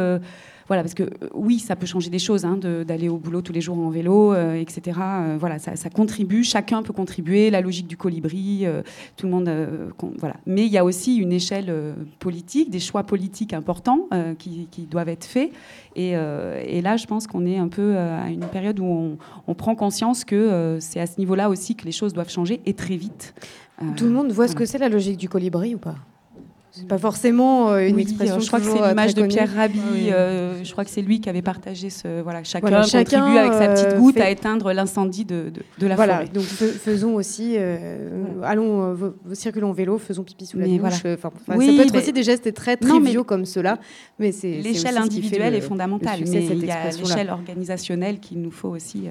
voilà, parce que euh, oui, ça peut changer des choses, hein, d'aller au boulot tous les jours en vélo, euh, etc. Euh, voilà, ça, ça, contribue, chacun peut contribuer, la logique du colibri, tout le monde, voilà. Mais il y a aussi une échelle politique, des choix politiques importants qui, qui, doivent être faits. Et, et là, je pense qu'on est un peu à une période où on, on prend conscience que c'est à ce niveau-là aussi que les choses doivent changer et très vite. Tout le monde voit ce que c'est la logique du colibri ou pas? C'est pas forcément euh, une expression. Je crois que c'est euh, l'image de Pierre Rabhi. Euh, je crois que c'est lui qui avait partagé ce. Voilà, chacun, contribue avec sa petite goutte à éteindre l'incendie de, de, la voilà, forêt. Donc faisons aussi, allons, circulons en vélo, faisons pipi sous la douche. Voilà. ça peut être aussi des gestes très triviaux comme cela, mais c'est l'échelle individuelle est fondamentale. Mais il y a l'échelle organisationnelle qu'il nous faut aussi.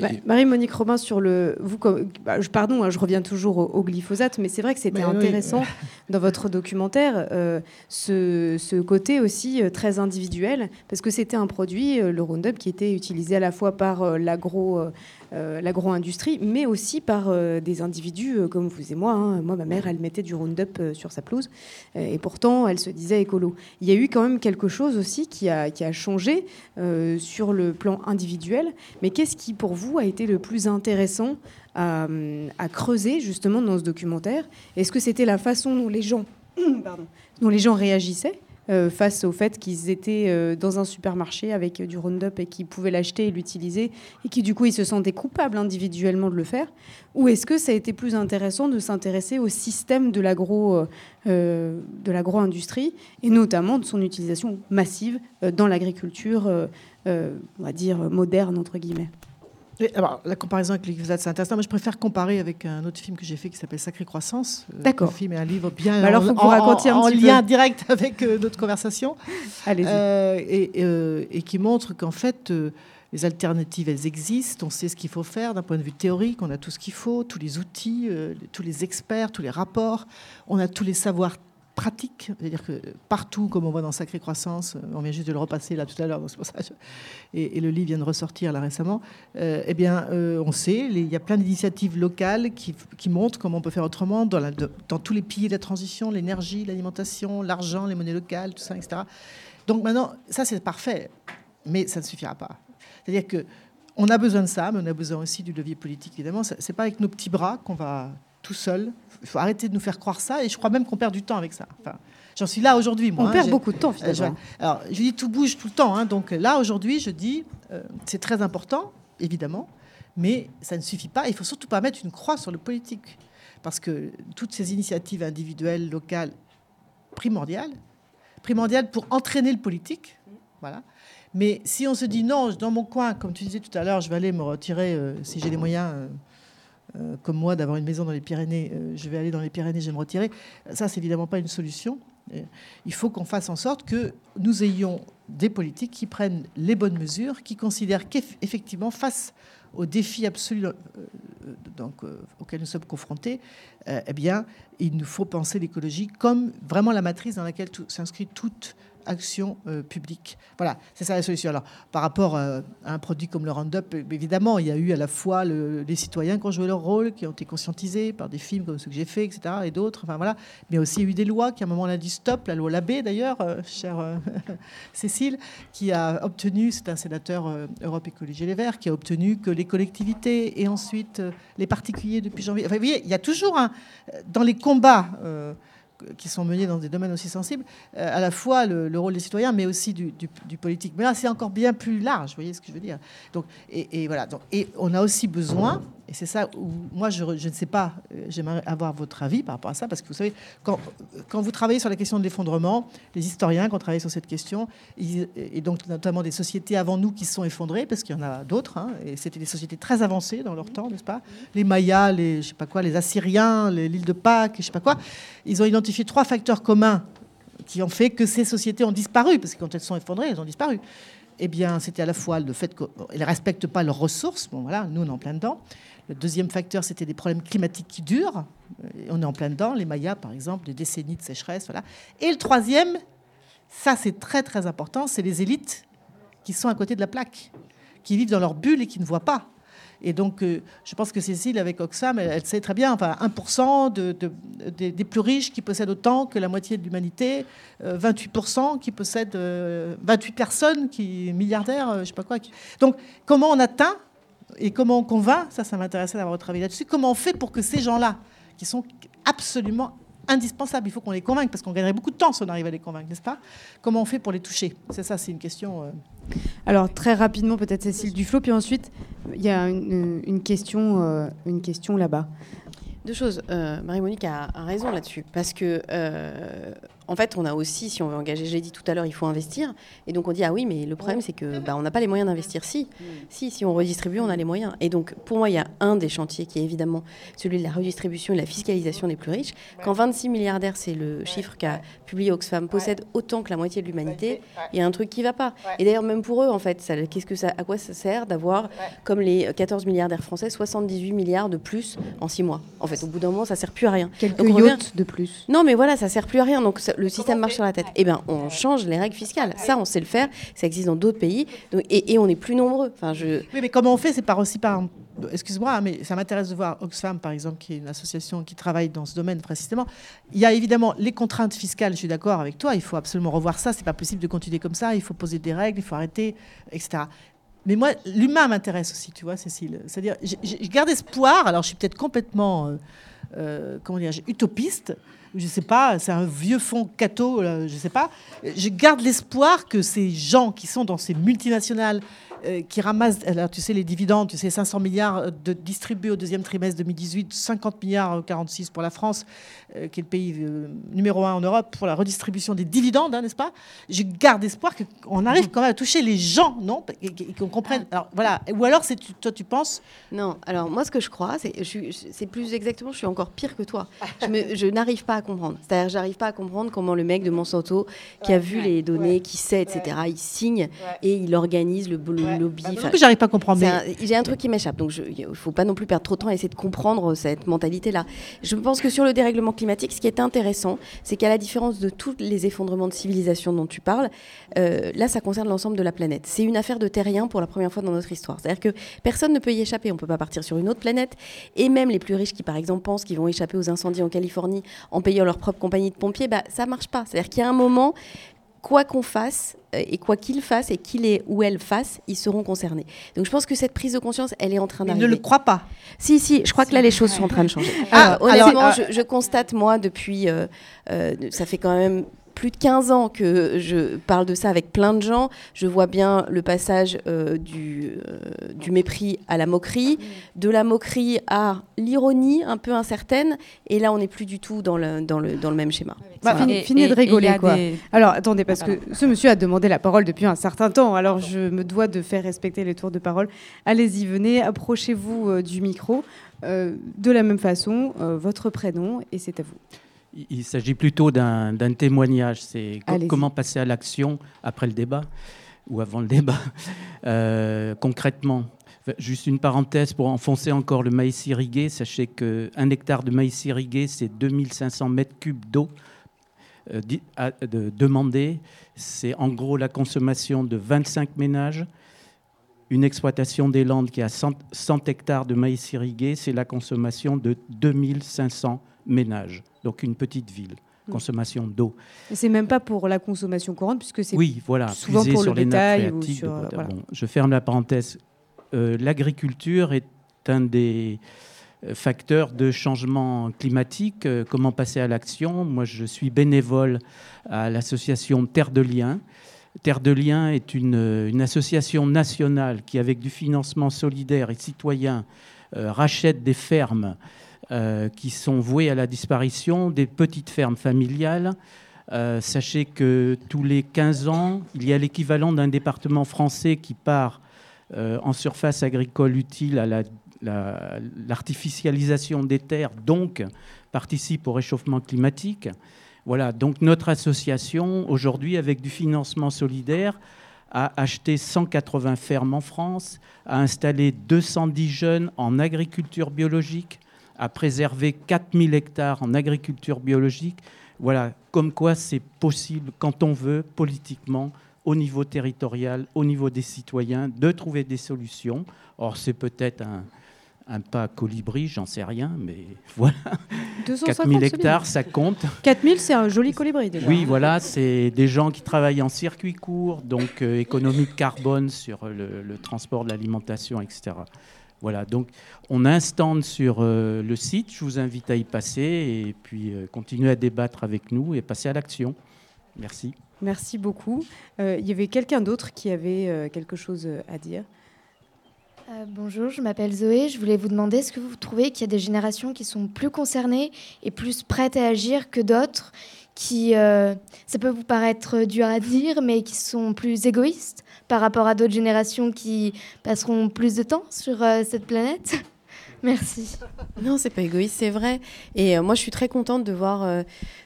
Bah, Marie-Monique Robin sur le, vous, bah, pardon, hein, je reviens toujours au, glyphosate, mais c'est vrai que c'était intéressant dans votre documentaire euh, ce, côté aussi euh, très individuel, parce que c'était un produit, euh, le Roundup, qui était utilisé à la fois par l'agro l'agro-industrie, mais aussi par des individus comme vous et moi. Hein. Moi, ma mère, elle mettait du Roundup sur sa pelouse, et pourtant, elle se disait écolo. Il y a eu quand même quelque chose aussi qui a, qui a changé sur le plan individuel. Mais qu'est-ce qui, pour vous, a été le plus intéressant à, à creuser justement dans ce documentaire? Est-ce que c'était la façon dont les gens dont les gens réagissaient euh, face au fait qu'ils étaient euh, dans un supermarché avec du Roundup et qu'ils pouvaient l'acheter et l'utiliser et qui du coup ils se sentaient coupables individuellement de le faire. Ou est-ce que ça a été plus intéressant de s'intéresser au système de l'agro euh, de l'agro-industrie et notamment de son utilisation massive dans l'agriculture, on va dire moderne entre guillemets? Alors, la comparaison avec le c'est intéressant, mais je préfère comparer avec un autre film que j'ai fait qui s'appelle Sacré Croissance. Euh, D'accord. Un film et un livre bien bah alors, en, lien direct avec euh, notre conversation. Euh, et, et, qui montre qu'en fait, les alternatives, elles existent. On sait ce qu'il faut faire d'un point de vue théorique. On a tout ce qu'il faut, tous les outils, tous les experts, tous les rapports. On a tous les savoirs pratique, c'est-à-dire que partout, comme on voit dans Sacrée Croissance, euh, on vient juste de le repasser là tout à l'heure, et, le livre vient de ressortir là récemment, euh, eh bien, euh, on sait, il y a plein d'initiatives locales qui, montrent comment on peut faire autrement dans, tous les piliers de la transition, l'énergie, l'alimentation, l'argent, les monnaies locales, tout ça, etc. Donc maintenant, ça c'est parfait, mais ça ne suffira pas. C'est-à-dire que on a besoin de ça, mais on a besoin aussi du levier politique, évidemment. C'est pas avec nos petits bras qu'on va tout seul. Il faut arrêter de nous faire croire ça. Et je crois même qu'on perd du temps avec ça. Enfin, J'en suis là aujourd'hui. On hein, perd beaucoup de temps finalement. alors, je dis tout bouge tout le temps. Hein, donc là, aujourd'hui, je dis euh, c'est très important, évidemment, mais ça ne suffit pas. Il faut surtout pas mettre une croix sur le politique. Parce que toutes ces initiatives individuelles, locales, primordiales, primordiales pour entraîner le politique. Voilà. Mais si on se dit non, dans mon coin, comme tu disais tout à l'heure, je vais aller me retirer, euh, si j'ai les moyens, euh, euh, comme moi, d'avoir une maison dans les Pyrénées, euh, je vais aller dans les Pyrénées, je vais me retirer. Ça, c'est évidemment pas une solution. Il faut qu'on fasse en sorte que nous ayons des politiques qui prennent les bonnes mesures, qui considèrent qu'effectivement, face aux défis absolus euh, auxquels nous sommes confrontés, eh bien, il nous faut penser l'écologie comme vraiment la matrice dans laquelle s'inscrit toute action euh, publique. Voilà, c'est ça la solution. Alors, par rapport euh, à un produit comme le Roundup, évidemment, il y a eu à la fois les citoyens qui ont joué leur rôle, qui ont été conscientisés par des films comme ceux que j'ai fait, etc., et d'autres, enfin voilà. Mais aussi, il y a eu des lois qui, à un moment, on a dit stop, la loi Labbé, d'ailleurs, euh, chère Cécile, qui a obtenu, c'est un sénateur Europe Écologie Les Verts, qui a obtenu que les collectivités et ensuite les particuliers depuis janvier. Enfin, vous voyez, il y a toujours un, dans les combats qui sont menés dans des domaines aussi sensibles, euh, à la fois le, rôle des citoyens, mais aussi du, politique. Mais là, c'est encore bien plus large, vous voyez ce que je veux dire. Donc, et, voilà. Donc, et on a aussi besoin, et c'est ça où moi, je, je, ne sais pas, euh, j'aimerais avoir votre avis par rapport à ça, parce que vous savez, quand, quand vous travaillez sur la question de l'effondrement, les historiens qui ont travaillé sur cette question, et donc notamment des sociétés avant nous qui se sont effondrées, parce qu'il y en a d'autres, hein, et c'était des sociétés très avancées dans leur temps, n'est-ce pas? Les Mayas, les, je sais pas quoi, les Assyriens, l'île de Pâques, je sais pas quoi, ils ont identifié trois facteurs communs qui ont fait que ces sociétés ont disparu, parce que quand elles sont effondrées, elles ont disparu. Eh bien, c'était à la fois le fait qu'elles ne respectent pas leurs ressources, voilà, nous on est en plein dedans, le deuxième facteur, c'était des problèmes climatiques qui durent. On est en plein dedans, les Mayas, par exemple, des décennies de sécheresse. Voilà. Et le troisième, ça c'est très très important, c'est les élites qui sont à côté de la plaque, qui vivent dans leur bulle et qui ne voient pas. Et donc, euh, je pense que Cécile, avec Oxfam, elle, sait très bien, enfin, 1% de, de- des- plus riches qui possèdent autant que la moitié de l'humanité, euh, 28% qui possèdent, euh, 28 personnes qui milliardaires, euh, je sais pas quoi. Donc, comment on atteint et comment on convainc, ça, ça m'intéressait d'avoir avis là-dessus, comment on fait pour que ces gens-là, qui sont absolument indispensables, il faut qu'on les convainque, parce qu'on gagnerait beaucoup de temps si on arrive à les convaincre, n'est-ce pas? Comment on fait pour les toucher? C'est ça, c'est une question... euh, Alors très rapidement, peut-être Cécile Duflo, puis ensuite il y a une, une question, euh, une question là-bas. Deux choses. Euh, Marie-Monique a, a raison là-dessus. Parce que, euh, en fait, on a aussi, si on veut engager, j'ai dit tout à l'heure, il faut investir. Et donc, on dit, ah oui, mais le problème, c'est que bah, on n'a pas les moyens d'investir. Si, si, si on redistribue, on a les moyens. Et donc, pour moi, il y a un des chantiers qui est évidemment celui de la redistribution et de la fiscalisation des plus riches. Quand 26 milliardaires, c'est le chiffre qu'a publié Oxfam, possèdent autant que la moitié de l'humanité, il y a un truc qui ne va pas. Et d'ailleurs, même pour eux, en fait, ça- qu'est-ce que ça, à quoi ça sert d'avoir, comme les 14 milliardaires français, 78 milliards de plus en 6 mois? En fait, au bout d'un moment, ça sert plus à rien. Quelques Donc, on revient- yachts de plus. non, mais voilà, ça sert plus à rien. Donc ça- le système marche sur la tête. Eh bien, on change les règles fiscales. Ça, on sait le faire. Ça existe dans d'autres pays. Et, on est plus nombreux. Enfin, je. Oui, mais comment on fait? C'est par aussi par. Excuse-moi, mais ça m'intéresse de voir Oxfam, par exemple, qui est une association qui travaille dans ce domaine précisément. Il y a évidemment les contraintes fiscales. Je suis d'accord avec toi. Il faut absolument revoir ça. C'est pas possible de continuer comme ça. Il faut poser des règles. Il faut arrêter, etc. Mais moi, l'humain m'intéresse aussi, tu vois, Cécile. C'est-à-dire, je garde espoir. Alors, je suis peut-être complètement, euh, euh, comment dire, utopiste. Je sais pas, c'est un vieux fond catho, euh, je sais pas. Je garde l'espoir que ces gens qui sont dans ces multinationales, euh, qui ramassent, tu sais, les dividendes, tu sais, 500 milliards de distribués au deuxième trimestre 2018, 50 milliards euh, 46 pour la France, euh, qui est le pays euh, numéro un en Europe pour la redistribution des dividendes, hein, n'est-ce pas? Je garde espoir qu'on arrive quand même à toucher les gens, non? Et, et qu'on comprenne. Alors voilà. Ou alors, c'est toi, tu penses? Non. Alors moi, ce que je crois, c'est, plus exactement, je suis encore pire que toi. Je, me- je n'arrive pas à comprendre. C'est-à-dire, j'arrive pas à comprendre comment le mec de Monsanto, qui a vu les données, qui sait, etc., il signe et il organise le, le lobby. Bah, j'arrive pas à comprendre, mais- J'ai un truc qui m'échappe, donc il ne faut pas non plus perdre trop de temps à essayer de comprendre cette mentalité-là. Je pense que sur le dérèglement climatique, ce qui est intéressant, c'est qu'à la différence de tous les effondrements de civilisation dont tu parles, euh, là, ça concerne l'ensemble de la planète. C'est une affaire de terrien pour la première fois dans notre histoire. C'est-à-dire que personne ne peut y échapper. On ne peut pas partir sur une autre planète. Et même les plus riches qui, par exemple, pensent qu'ils vont échapper aux incendies en Californie en payant leur propre compagnie de pompiers, bah, ça marche pas. C'est-à-dire qu'il y a un moment, quoi qu'on fasse, euh, et quoi qu'ils fassent, et qu'il est ou elle fasse, ils seront concernés. Donc je pense que cette prise de conscience, elle est en train Ils d'arriver. ne le croient pas. Si, si, je crois que là, les choses sont en train de changer. Ah, Euh, honnêtement, alors, je, je constate, moi, depuis. euh, euh, ça fait quand même plus de 15 ans que je parle de ça avec plein de gens. Je vois bien le passage euh, du, euh, du mépris à la moquerie, de la moquerie à l'ironie un peu incertaine. Et là, on n'est plus du tout dans le, dans le, dans le même schéma. Bah, Voilà. de rigoler, quoi. Alors, attendez, parce que ce monsieur a demandé la parole depuis un certain temps. Alors, je me dois de faire respecter les tours de parole. Allez-y, venez, approchez-vous euh, du micro. Euh, de la même façon, euh, votre prénom, et c'est à vous. Il- s'agit plutôt d'un témoignage. C'est comment passer à l'action après le débat ou avant le débat. Euh, concrètement, juste une parenthèse pour enfoncer encore le maïs irrigué. Sachez qu'un hectare de maïs irrigué, c'est 2500 mètres cubes d'eau euh, de, demandée. C'est en gros la consommation de 25 ménages. Une exploitation des Landes qui a 100, 100 hectares de maïs irrigué, c'est la consommation de 2500 ménages. Donc une petite ville. Mm. Consommation d'eau. Et c'est même pas pour la consommation courante, puisque c'est Oui, voilà, souvent pour sur le les nappes bétail ou phréatiques sur. de euh, Bretagne. voilà. Bon, je ferme la parenthèse. Euh, L'agriculture est un des euh, facteurs de changement climatique. Euh, comment passer à l'action? Moi, je suis bénévole à l'association Terre de Liens. Terre de Liens est une, une association nationale qui, avec du financement solidaire et citoyen, rachète des fermes euh, qui sont vouées à la disparition, des petites fermes familiales. Euh, sachez que tous les 15 ans, il y a l'équivalent d'un département français qui part euh, en surface agricole utile à la- la- l'artificialisation des terres, donc participe au réchauffement climatique. Voilà, donc notre association, aujourd'hui, avec du financement solidaire, a acheté 180 fermes en France, a installé 210 jeunes en agriculture biologique, a préservé 4000 hectares en agriculture biologique. Voilà, comme quoi c'est possible quand on veut, politiquement, au niveau territorial, au niveau des citoyens, de trouver des solutions. Or, c'est peut-être un, un pas colibri, j'en sais rien, mais voilà. 4000 hectares, ça compte. 4000, c'est un joli colibri déjà. Oui, voilà, c'est des gens qui travaillent en circuit court, donc euh, économie de carbone sur le, le transport de l'alimentation, etc. Voilà, donc on a un stand sur euh, le site, je vous invite à y passer et puis euh, continuer à débattre avec nous et passer à l'action. Merci. Merci beaucoup. Euh, Il y avait quelqu'un d'autre qui avait euh, quelque chose à dire. Euh, bonjour, je m'appelle Zoé. Je voulais vous demander, est-ce que vous trouvez qu'il y a des générations qui sont plus concernées et plus prêtes à agir que d'autres? Qui, euh, ça peut vous paraître dur à dire, mais qui sont plus égoïstes par rapport à d'autres générations qui passeront plus de temps sur euh, cette planète Merci. Non, c'est pas égoïste, c'est vrai. Et euh, moi, je suis très contente de voir euh,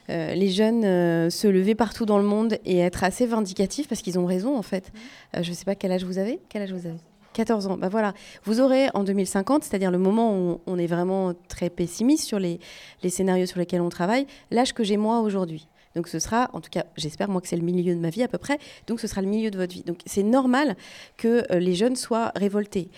euh, les jeunes se lever partout dans le monde et être assez vindicatifs parce qu'ils ont raison, en fait. Euh, je sais pas quel âge vous avez? Quel âge vous avez? 14 ans. Bah voilà. Vous aurez en 2050, c'est-à-dire le moment où on est vraiment très pessimiste sur les, les scénarios sur lesquels on travaille, l'âge que j'ai moi aujourd'hui. Donc ce sera, en tout cas, j'espère moi que c'est le milieu de ma vie à peu près, donc ce sera le milieu de votre vie. Donc c'est normal que euh, les jeunes soient révoltés.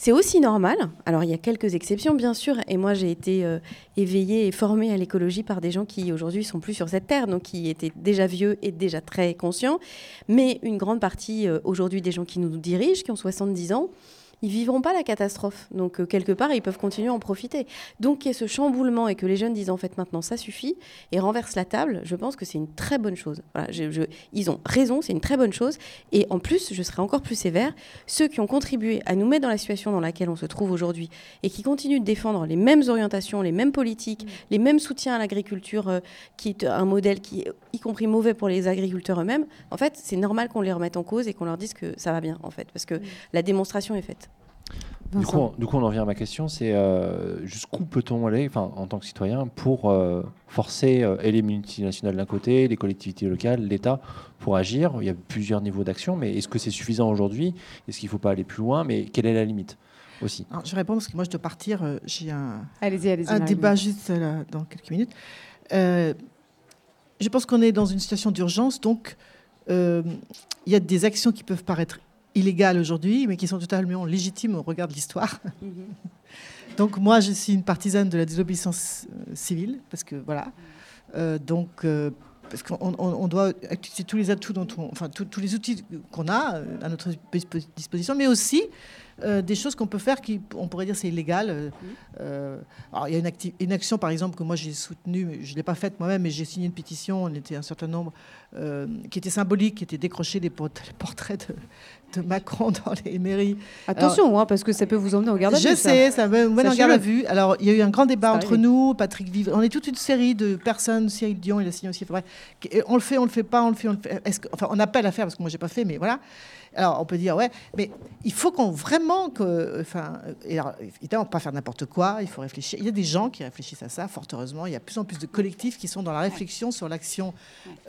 C'est aussi normal, alors il y a quelques exceptions bien sûr, et moi j'ai été euh, éveillée et formée à l'écologie par des gens qui aujourd'hui sont plus sur cette terre, donc qui étaient déjà vieux et déjà très conscients, mais une grande partie euh, aujourd'hui des gens qui nous dirigent, qui ont 70 ans, ils vivront pas la catastrophe. Donc euh, quelque part, ils peuvent continuer à en profiter. Donc qu'il y ait ce chamboulement et que les jeunes disent en fait maintenant ça suffit et renversent la table, je pense que c'est une très bonne chose. Voilà, je- je- ils ont raison, c'est une très bonne chose. Et en plus, je serai encore plus sévère, ceux qui ont contribué à nous mettre dans la situation dans laquelle on se trouve aujourd'hui et qui continuent de défendre les mêmes orientations, les mêmes politiques, les mêmes soutiens à l'agriculture, euh, qui est un modèle qui est y compris mauvais pour les agriculteurs eux-mêmes, en fait, c'est normal qu'on les remette en cause et qu'on leur dise que ça va bien, en fait, parce que la démonstration est faite. Du coup, on- du coup, on en vient à ma question, c'est euh, jusqu'où peut-on aller, en tant que citoyen, pour euh, forcer euh, et les multinationales d'un côté, les collectivités locales, l'État, pour agir? Il y a plusieurs niveaux d'action, mais est-ce que c'est suffisant aujourd'hui? Est-ce qu'il ne faut pas aller plus loin? Mais quelle est la limite aussi? Alors, je réponds parce que moi, je dois partir. euh, J'ai un, un débat juste là, dans quelques minutes. Euh, je pense qu'on est dans une situation d'urgence, donc euh, il y a des actions qui peuvent paraître illégales aujourd'hui, mais qui sont totalement légitimes au regard de l'histoire. donc moi, je suis une partisane de la désobéissance euh, civile, parce que voilà. Euh, donc euh, parce qu'on on- on doit utiliser tous les atouts dont on, enfin tous tous les outils qu'on a euh, à notre dispo- disposition, mais aussi euh, des choses qu'on peut faire qui, on pourrait dire, c'est illégal. euh, euh, alors, il y a une, acti- une action, par exemple, que moi j'ai soutenue, mais je ne l'ai pas faite moi-même, mais j'ai signé une pétition, on était un certain nombre, euh, qui était symbolique, qui était décroché des portraits de, de Macron dans les mairies. Attention, hein, parce que ça peut vous emmener au garde à Je vue, ça. sais, ça me mettre en garde à vue. Alors, il y a eu un grand débat entre nous, Patrick Vive. On est toute une série de personnes, Cyril Dion, il a signé aussi. bref, on le fait, on le fait pas, on le fait, on le fait. Que- enfin, on appelle à faire parce que moi, j'ai pas fait, mais voilà. Alors, on peut dire, ouais, mais il faut qu'on vraiment que. Enfin, alors, évidemment, pas faire n'importe quoi, il faut réfléchir. Il y a des gens qui réfléchissent à ça, fort heureusement. Il y a de plus en plus de collectifs qui sont dans la réflexion sur l'action.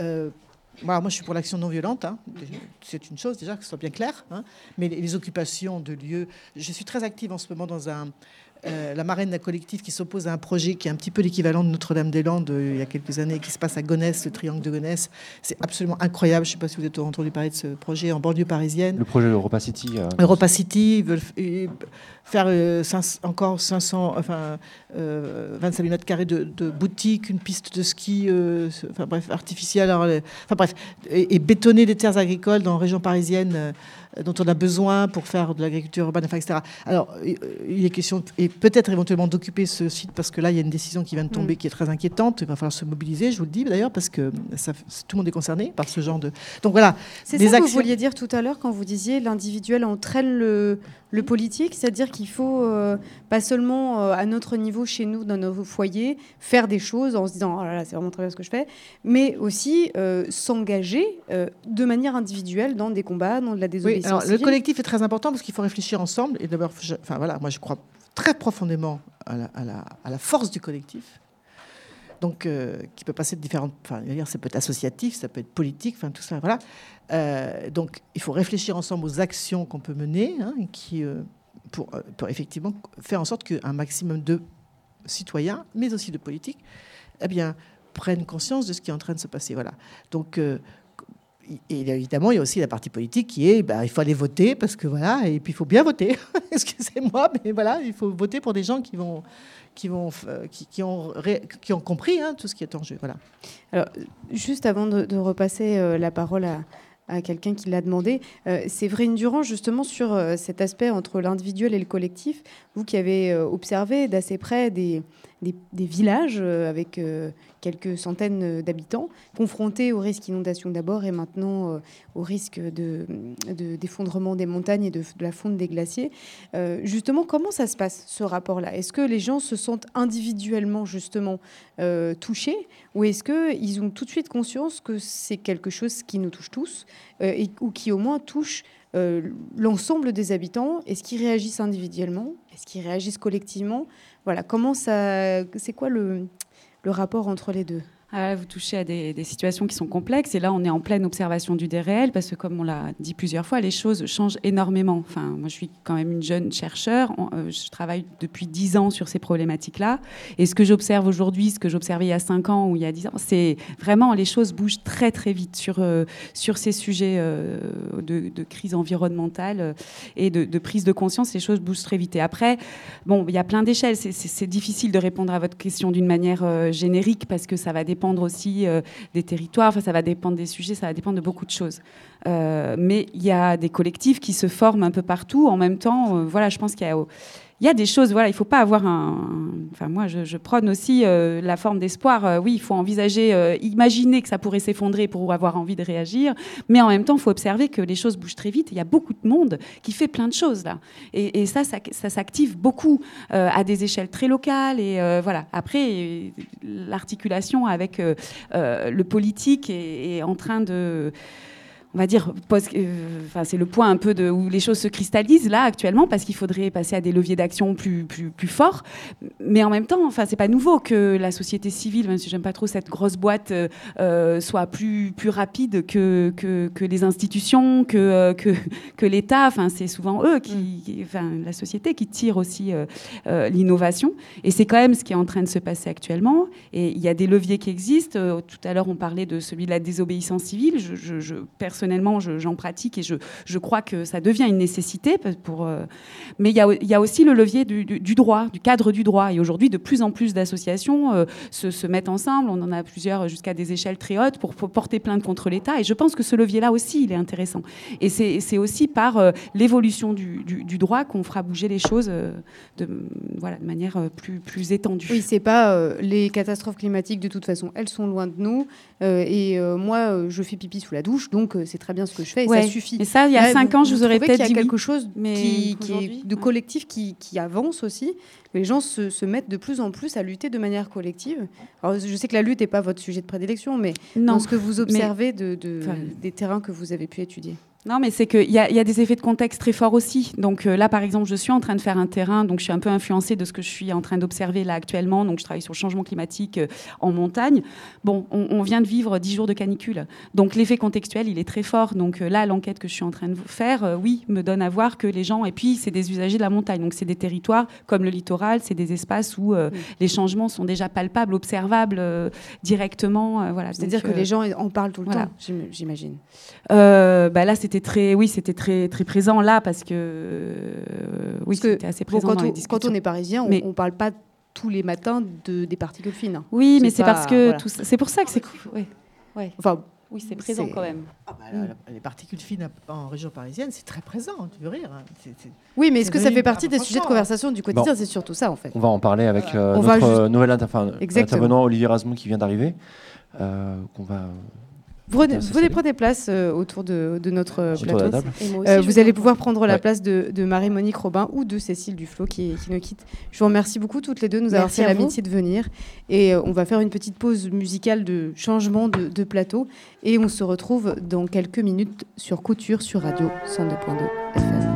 euh, voilà, moi, je suis pour l'action non violente. hein. C'est une chose, déjà, que ce soit bien clair. hein. Mais les occupations de lieux. Je suis très active en ce moment dans un. Euh, la marraine d'un collectif qui s'oppose à un projet qui est un petit peu l'équivalent de Notre-Dame-des-Landes euh, il y a quelques années, qui se passe à Gonesse, le triangle de Gonesse. C'est absolument incroyable. Je ne sais pas si vous avez entendu parler de ce projet en banlieue parisienne. Le projet Europa City. euh, Europa City, ils veulent faire 500 encore 500, enfin, euh, 25 000 mètres carrés de, de boutiques, une piste de ski, enfin bref, artificielle, alors, enfin bref, et, et bétonner des terres agricoles dans la région parisienne dont on a besoin pour faire de l'agriculture urbaine, enfin, etc. Alors, il est question, et peut-être éventuellement d'occuper ce site parce que là, il y a une décision qui vient de tomber Mm. qui est très inquiétante. Il va falloir se mobiliser, je vous le dis d'ailleurs, parce que ça, tout le monde est concerné par ce genre de. Donc voilà. C'est ça que vous vouliez dire tout à l'heure quand vous disiez l'individuel entraîne le, le politique, c'est-à-dire qu'il faut euh, pas seulement euh, à notre niveau, chez nous, dans nos foyers, faire des choses en se disant oh là là, c'est vraiment très bien ce que je fais, mais aussi euh, s'engager de manière individuelle dans des combats, dans de la Oui, désobéissance alors le civile. collectif est très important parce qu'il faut réfléchir ensemble. Et d'abord, enfin voilà, moi je crois très profondément à la, à la- à la force du collectif. Donc, euh, qui peut passer de différentes. Enfin, dire, ça peut être associatif, ça peut être politique, enfin tout ça, voilà. Euh, donc, il faut réfléchir ensemble aux actions qu'on peut mener, hein, qui, euh, pour, pour effectivement faire en sorte qu'un maximum de citoyens, mais aussi de politiques, eh bien, prennent conscience de ce qui est en train de se passer. Voilà. Donc, et évidemment, il y a aussi la partie politique qui est bah, il faut aller voter parce que voilà, et puis il faut bien voter. Excusez-moi, mais voilà, il faut voter pour des gens qui vont. Qui, vont, qui, qui ont, qui ont compris hein, tout ce qui est en jeu. Voilà. Alors, juste avant de, repasser euh, la parole à, à quelqu'un qui l'a demandé. Euh, c'est Séverine Durand, justement, sur euh, cet aspect entre l'individuel et le collectif, vous qui avez euh, observé d'assez près des, des, villages avec quelques centaines d'habitants, confrontés au risque d'inondation d'abord et maintenant au risque de, d'effondrement des montagnes et de, la fonte des glaciers. justement, comment ça se passe, ce rapport-là? Est-ce que les gens se sentent individuellement, justement, touchés? Ou est-ce qu'ils ont tout de suite conscience que c'est quelque chose qui nous touche tous euh, ou qui au moins touche euh, l'ensemble des habitants? Est-ce qu'ils réagissent individuellement? Est-ce qu'ils réagissent collectivement? Voilà, comment ça, c'est quoi le, le rapport entre les deux? Ah, vous touchez à des, situations qui sont complexes. Et là on est en pleine observation du déréel parce que comme on l'a dit plusieurs fois, les choses changent énormément. Enfin, moi je suis quand même une jeune chercheur, euh, je travaille depuis dix ans sur ces problématiques-là. Et ce que j'observe aujourd'hui, ce que j'observais il y a cinq ans ou il y a dix ans, c'est vraiment les choses bougent très très vite sur, euh, sur ces sujets euh, de, crise environnementale et de, de, prise de conscience, les choses bougent très vite. Et après, bon, il y a plein d'échelles, c'est difficile de répondre à votre question d'une manière générique parce que ça va dépendre dépendre aussi euh, des territoires, ça va dépendre des sujets, ça va dépendre de beaucoup de choses. Euh, mais il y a des collectifs qui se forment un peu partout. En même temps, euh, voilà, je pense qu'il y a il y a des choses, voilà, il ne faut pas avoir un. Enfin, moi, je, prône aussi euh, la forme d'espoir. Euh, oui, il faut envisager, euh, imaginer que ça pourrait s'effondrer pour avoir envie de réagir, mais en même temps, il faut observer que les choses bougent très vite. Il y a beaucoup de monde qui fait plein de choses là, et, ça, ça, s'active beaucoup à des échelles très locales. Et voilà. Après, l'articulation avec le politique est en train de on va dire, euh, enfin, c'est le point un peu de, où les choses se cristallisent là actuellement, parce qu'il faudrait passer à des leviers d'action plus, plus, plus forts. Mais en même temps, enfin, c'est pas nouveau que la société civile, même si j'aime pas trop cette grosse boîte, euh, euh, soit plus, plus rapide que, que, que les institutions, que, que, que l'État. Enfin, c'est souvent eux qui, enfin, la société qui tire aussi l'innovation. Et c'est quand même ce qui est en train de se passer actuellement. Et il y a des leviers qui existent. Tout à l'heure, on parlait de celui de la désobéissance civile. Je, je, je personnellement, j'en pratique et je, je, crois que ça devient une nécessité. Pour, euh, mais il y, y, a aussi le levier du, droit, du cadre du droit. Et aujourd'hui, de plus en plus d'associations euh, se, se, mettent ensemble. On en a plusieurs jusqu'à des échelles très hautes pour, porter plainte contre l'État. Et je pense que ce levier-là aussi, il est intéressant. Et c'est aussi par euh, l'évolution du, du, droit qu'on fera bouger les choses de, voilà, de manière plus, plus étendue. Oui, c'est pas les catastrophes climatiques, de toute façon, elles sont loin de nous. et moi, je fais pipi sous la douche, donc c'est très bien ce que je fais et ça suffit. Et ça, il y a cinq ans, je vous aurais peut-être dit quelque chose mais qui, est de collectif qui, avance aussi. Les gens se, mettent de plus en plus à lutter de manière collective. Alors, je sais que la lutte n'est pas votre sujet de prédilection, mais non, dans ce que vous observez de, des terrains que vous avez pu étudier. Non, mais c'est qu'il y, a, y a des effets de contexte très forts aussi. Donc euh, là, par exemple, je suis en train de faire un terrain, donc je suis un peu influencée de ce que je suis en train d'observer là actuellement. Donc je travaille sur le changement climatique euh, en montagne. Bon, on, vient de vivre dix jours de canicule. Donc l'effet contextuel, il est très fort. Donc euh, là, l'enquête que je suis en train de faire, oui, me donne à voir que les gens, et puis c'est des usagers de la montagne. Donc c'est des territoires comme le littoral, c'est des espaces où les changements sont déjà palpables, observables directement. voilà. C'est-à-dire que les gens en parlent tout le temps, j'imagine. Bah là, c'était très, oui, c'était très, très présent là parce que, euh, oui, c'était assez présent quand dans on, les Quand on est parisien, on, ne parle pas tous les matins de, des particules fines. Oui, mais c'est parce que c'est pour ça que c'est, ouais, ouais. Enfin, oui, c'est présent quand même. Ah bah, les particules fines en région parisienne, c'est très présent, tu veux rire. Hein. oui, mais est-ce que ça fait partie des sujets de conversation du quotidien? C'est surtout ça, en fait. On va en parler avec euh, notre nouvel intervenant, Olivier Rasmou, qui vient d'arriver, euh, qu'on va Venez, venez prendre place euh, autour de, notre plateau. Euh, vous allez pouvoir prendre la place de, Marie-Monique Robin ou de Cécile Duflo qui, qui, nous quitte. Je vous remercie beaucoup toutes les deux de nous avoir fait l'amitié de venir. Et euh, on va faire une petite pause musicale de changement de, de, plateau. Et on se retrouve dans quelques minutes sur Couture sur Radio 102.2 FM.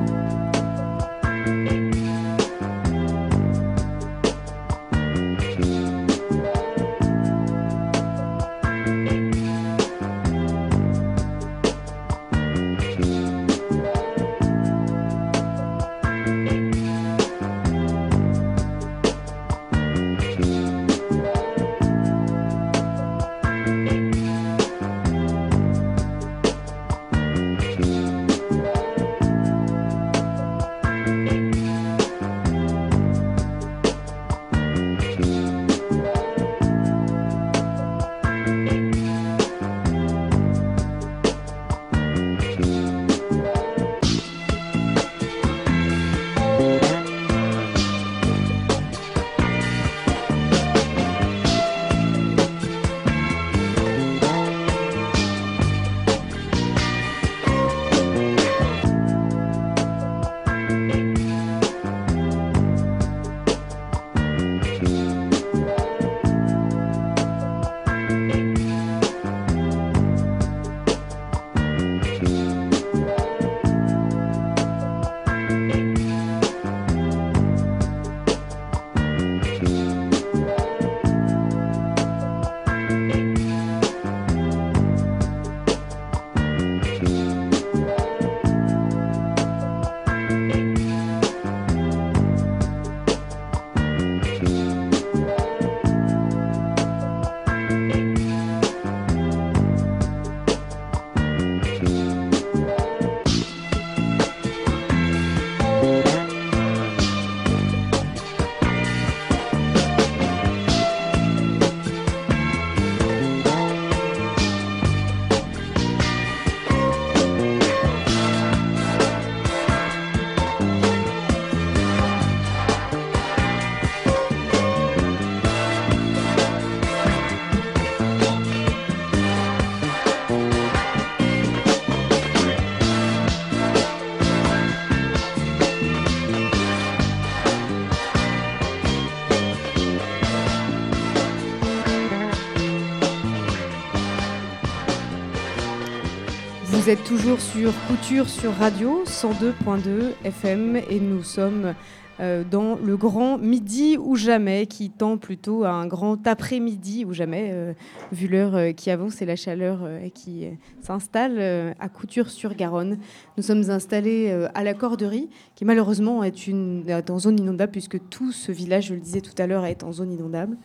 Vous êtes toujours sur Couture sur Radio 102.2 FM et nous sommes euh, dans le grand midi ou jamais qui tend plutôt à un grand après-midi ou jamais, euh, vu l'heure euh, qui avance et la chaleur qui s'installe à Couture sur Garonne. Nous sommes installés à la Corderie, qui malheureusement est, une, est en zone inondable puisque tout ce village, je le disais tout à l'heure, est en zone inondable.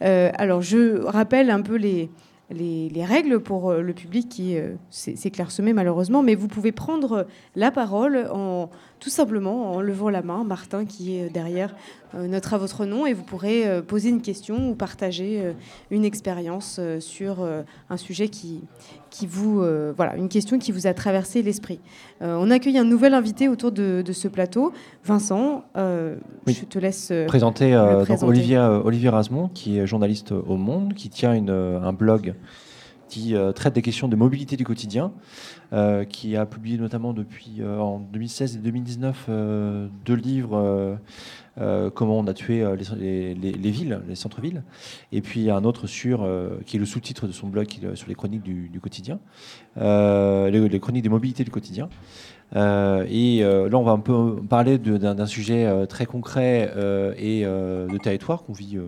Alors je rappelle un peu les, les, les règles pour euh, le public qui euh, clairsemé malheureusement, mais vous pouvez prendre la parole en tout simplement en levant la main, Martin qui est derrière euh, notera votre nom et vous pourrez euh, poser une question ou partager euh, une expérience euh, sur euh, un sujet qui, qui vous euh, voilà une question qui vous a traversé l'esprit. Euh, on accueille un nouvel invité autour de, de ce plateau, Vincent. euh, Oui. Je te laisse euh, Présenter, euh, donc. Olivier, euh, Olivier Rasmont, qui est journaliste au Monde, qui tient une, euh, un blog qui euh, traite des questions de mobilité du quotidien, euh, qui a publié notamment depuis euh, en 2016 et 2019 euh, deux livres. comment on a tué les, les- les villes, les centres-villes, et puis un autre sur, qui est le sous-titre de son blog, sur les chroniques du, quotidien, les chroniques des mobilités du quotidien. Euh, et euh, là, on va un peu parler d'un sujet euh, très concret et de territoire qu'on vit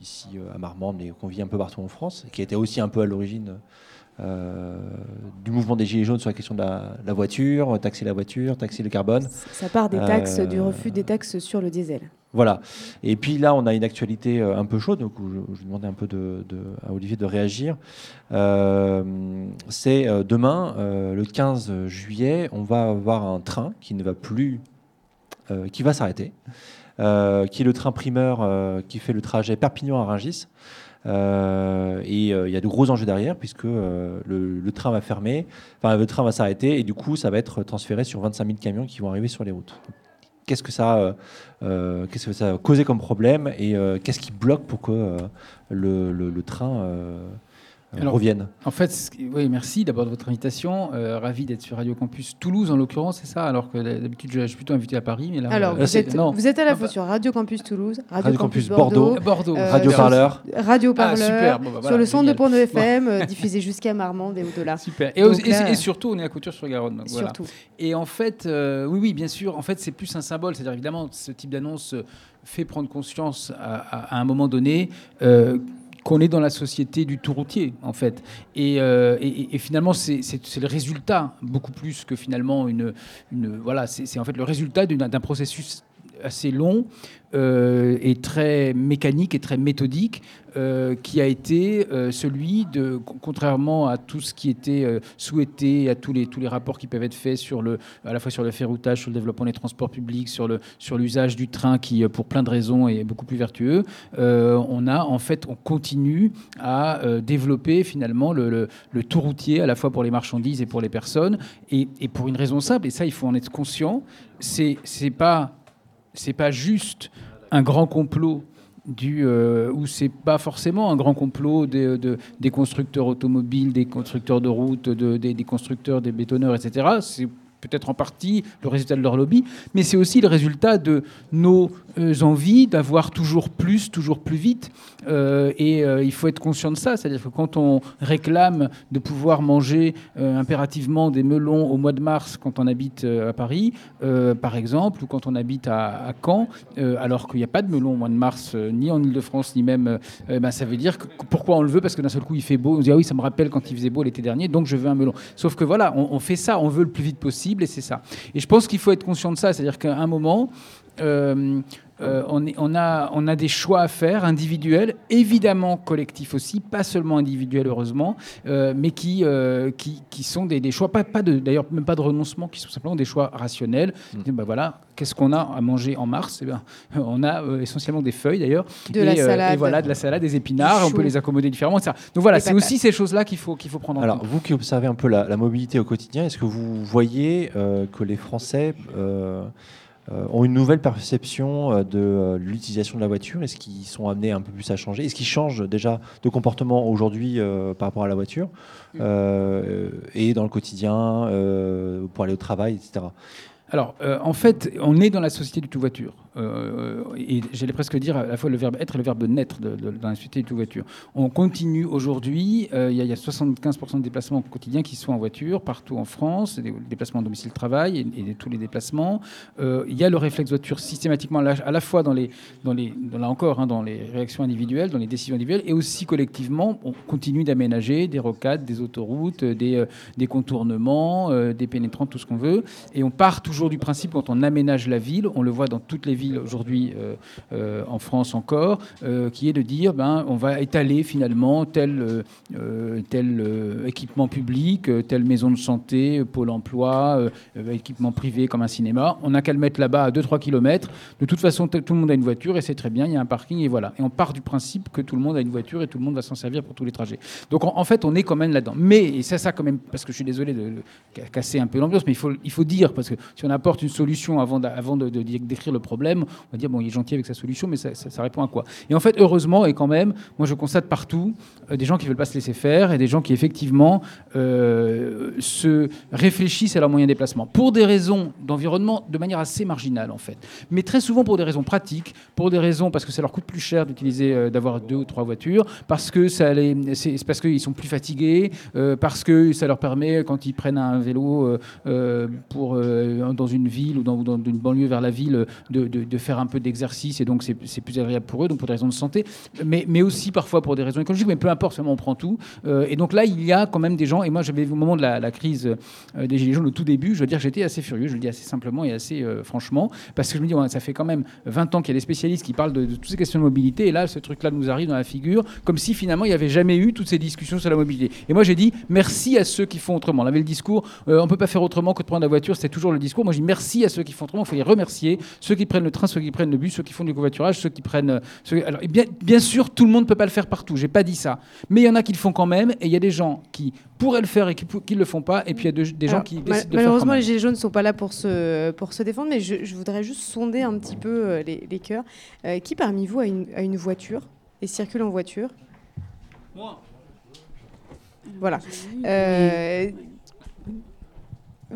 ici à Marmande, mais qu'on vit un peu partout en France, qui était aussi un peu à l'origine du mouvement des Gilets jaunes sur la question de la, la voiture, taxer la voiture, taxer le carbone. Ça part des taxes, du refus des taxes sur le diesel. Voilà. Et puis là, on a une actualité euh, un peu chaude, donc je, je demander un peu à Olivier de réagir. Euh, c'est euh, demain, le 15 juillet, on va avoir un train qui ne va plus, qui va s'arrêter, qui est le train primeur qui fait le trajet Perpignan à et il y a de gros enjeux derrière puisque le, le train va fermer, enfin le train va s'arrêter et du coup ça va être transféré sur 25 000 camions qui vont arriver sur les routes. Qu'est-ce que ça, euh, euh, qu'est-ce que ça a causé comme problème et euh, qu'est-ce qui bloque pour que le, train Alors, revienne En fait, oui, merci d'abord de votre invitation. Euh, ravi d'être sur Radio Campus Toulouse en l'occurrence, c'est ça. Alors que d'habitude, je je suis plutôt invité à Paris, mais là, Alors, euh, vous êtes, non. vous êtes à la fois sur Radio Campus Toulouse, Radio, Radio Campus, Campus Bordeaux, Bordeaux, Bordeaux, euh, Radio Parleur. Radio Ah, Parleur, super. Bon, bah, sur le centre de de FM, euh, diffusé jusqu'à Marmande et au-delà. Super. Et, Donc aussi- et- là- et surtout, on est à Couture sur Garonne. donc voilà. Surtout. Et en fait, euh, oui, oui, bien sûr. En fait, c'est plus un symbole. C'est-à-dire, évidemment, ce type d'annonce euh, fait prendre conscience à, à- à un moment donné euh, qu'on est dans la société du tout routier, en fait. Et, euh, et- finalement, c'est le résultat, beaucoup plus que finalement une. une voilà, c'est en fait le résultat d'un processus assez long euh, et très mécanique et très méthodique euh, qui a été euh, celui de, con- contrairement à tout ce qui était souhaité, à tous les, tous les rapports qui peuvent être faits sur le, à la fois sur le ferroutage, sur le développement des transports publics, sur le sur l'usage du train qui, pour plein de raisons, est beaucoup plus vertueux. on a en fait, on continue à développer finalement le, le, le tout routier à la fois pour les marchandises et pour les personnes, et, et pour une raison simple, et ça il faut en être conscient, c'est c'est pas c'est pas juste un grand complot du euh, ou c'est pas forcément un grand complot des, de- des constructeurs automobiles, des constructeurs de routes, de- des, des constructeurs, des bétonneurs, etc. peut-être en partie le résultat de leur lobby, mais c'est aussi le résultat de nos euh, envies d'avoir toujours plus, toujours plus vite. Euh, et euh, il faut être conscient de ça, c'est-à-dire que quand on réclame de pouvoir manger impérativement des melons au mois de mars quand on habite à Paris, par exemple, ou quand on habite à, Caen, alors qu'il n'y a pas de melon au mois de mars, ni en Ile-de-France, ni même, euh, ben, ça veut dire que, pourquoi on le veut? Parce que d'un seul coup il fait beau, on se dit ah oui, ça me rappelle quand il faisait beau l'été dernier, donc je veux un melon. Sauf que voilà, on fait ça, on veut le plus vite possible, et c'est ça. Et je pense qu'il faut être conscient de ça, c'est-à-dire qu'à un moment, euh, euh, on, est- on a, on a des choix à faire individuels, évidemment collectifs aussi, pas seulement individuels heureusement, euh, mais qui, euh, qui, qui sont des, des choix, pas, d'ailleurs même pas de renoncement, qui sont simplement des choix rationnels. Ben voilà, qu'est-ce qu'on a à manger en mars? Eh ben, On a euh, essentiellement des feuilles d'ailleurs. De et, la euh, salade. et voilà, de la salade, des épinards, on peut les accommoder différemment, etc. Donc voilà, c'est aussi ces choses-là qu'il faut, qu'il faut prendre en Alors, compte. vous qui observez un peu la, la mobilité au quotidien, est-ce que vous voyez euh, que les Français ont une nouvelle perception euh, de euh, l'utilisation de la voiture Est-ce qu'ils sont amenés un peu plus à changer? Est-ce qu'ils changent déjà de comportement aujourd'hui euh, par rapport à la voiture? Mm. euh, et dans le quotidien euh, pour aller au travail, etc. Alors, euh, en fait, on est dans la société du tout voiture. Euh, et j'allais presque dire à la fois le verbe être et le verbe naître de, de, dans la société du tout voiture. On continue aujourd'hui, euh, il y, a 75% de déplacements quotidiens qui sont en voiture partout en France, des déplacements domicile-travail et, et, tous les déplacements. Euh, il y a le réflexe voiture systématiquement à la fois dans les, dans les dans, là encore, hein, dans les réactions individuelles, dans les décisions individuelles, et aussi collectivement, on continue d'aménager des rocades, des autoroutes, des, des contournements, des pénétrants, tout ce qu'on veut. Et on part toujours du principe quand on aménage la ville, on le voit dans toutes les villes aujourd'hui euh, euh, en France encore, euh, qui est de dire ben, on va étaler finalement tel, tel équipement public, telle maison de santé, pôle emploi, équipement privé comme un cinéma. On n'a qu'à le mettre là-bas à 2-3 km. De toute façon, tout le monde a une voiture et c'est très bien, il y a un parking et voilà. Et on part du principe que tout le monde a une voiture et tout le monde va s'en servir pour tous les trajets. Donc en, fait, on est quand même là-dedans. Mais, et c'est ça quand même, parce que je suis désolé de, casser un peu l'ambiance, mais il faut, il faut dire, parce que si on apporte une solution avant, de, de décrire le problème, on va dire, bon, il est gentil avec sa solution, mais ça, répond à quoi? Et en fait, heureusement, et quand même, moi je constate partout euh, des gens qui ne veulent pas se laisser faire et des gens qui effectivement euh, se réfléchissent à leurs moyens de déplacement. Pour des raisons d'environnement de manière assez marginale en fait, mais très souvent pour des raisons pratiques, pour des raisons parce que ça leur coûte plus cher d'utiliser, euh, d'avoir deux ou trois voitures, parce que ça c'est parce qu'ils sont plus fatigués, parce que ça leur permet quand ils prennent un vélo pour dans une ville ou dans, une banlieue vers la ville de, de faire un peu d'exercice et donc c'est plus agréable pour eux, donc pour des raisons de santé, mais, mais aussi parfois pour des raisons écologiques, mais peu importe, seulement on prend tout. Euh, et donc là, il y a quand même des gens, et moi j'avais au moment de la, crise euh, des Gilets jaunes au tout début, je veux dire, j'étais assez furieux, je le dis assez simplement et assez euh, franchement, parce que je me dis, ça fait quand même 20 ans qu'il y a des spécialistes qui parlent de, toutes ces questions de mobilité, et là, ce truc-là nous arrive dans la figure, comme si finalement il n'y avait jamais eu toutes ces discussions sur la mobilité. Et moi j'ai dit, merci à ceux qui font autrement. On avait le discours, on ne peut pas faire autrement que de prendre la voiture, c'était toujours le discours. Moi je dis merci à ceux qui font autrement, il faut les remercier, ceux qui prennent le train, ceux qui prennent le bus, ceux qui font du covoiturage, ceux qui prennent. alors, bien, bien sûr, tout le monde ne peut pas le faire partout, j'ai pas dit ça. Mais il y en a qui le font quand même, et il y a des gens qui pourraient le faire et qui ne le font pas, et puis il y a des gens qui décident de le faire. Malheureusement, les Gilets jaunes ne sont pas là pour se, pour se défendre, mais je, voudrais juste sonder un petit peu euh, les, les cœurs. Euh, qui parmi vous a une, a une voiture et circule en voiture? Moi. Voilà. Euh,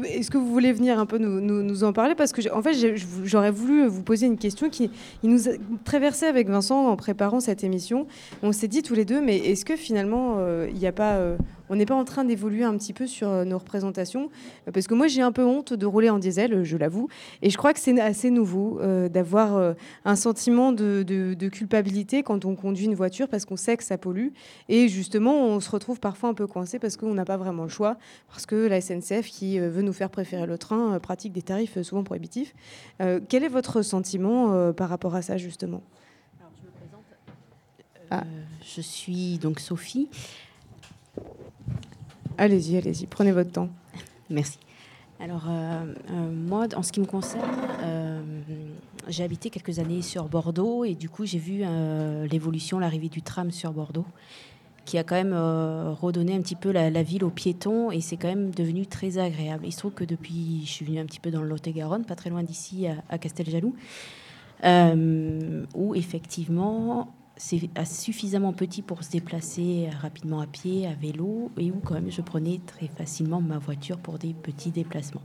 est-ce que vous voulez venir un peu nous, en parler? Parce que, en fait, j'aurais voulu vous poser une question qui nous a traversé avec Vincent en préparant cette émission. On s'est dit tous les deux, mais est-ce que finalement, euh, il n'y a pas euh, on n'est pas en train d'évoluer un petit peu sur euh, nos représentations Parce que moi, j'ai un peu honte de rouler en diesel, je l'avoue. Et je crois que c'est assez nouveau euh, d'avoir euh, un sentiment de, culpabilité quand on conduit une voiture parce qu'on sait que ça pollue. Et justement, on se retrouve parfois un peu coincé parce qu'on n'a pas vraiment le choix. Parce que la SNCF, qui veut nous faire préférer le train, pratique des tarifs souvent prohibitifs. quel est votre sentiment par rapport à ça, justement? Je, me présente. je suis donc Sophie. Allez-y, allez-y, prenez votre temps. Merci. Alors, euh, euh, moi, en ce qui me concerne, euh, j'ai habité quelques années sur Bordeaux et du coup, j'ai vu l'évolution, l'arrivée du tram sur Bordeaux, qui a quand même redonné un petit peu la, ville aux piétons et c'est quand même devenu très agréable. Il se trouve que depuis, je suis venue un petit peu dans le Lot-et-Garonne, pas très loin d'ici, à, à Casteljaloux, où effectivement, c'est suffisamment petit pour se déplacer rapidement à pied, à vélo, et où quand même je prenais très facilement ma voiture pour des petits déplacements.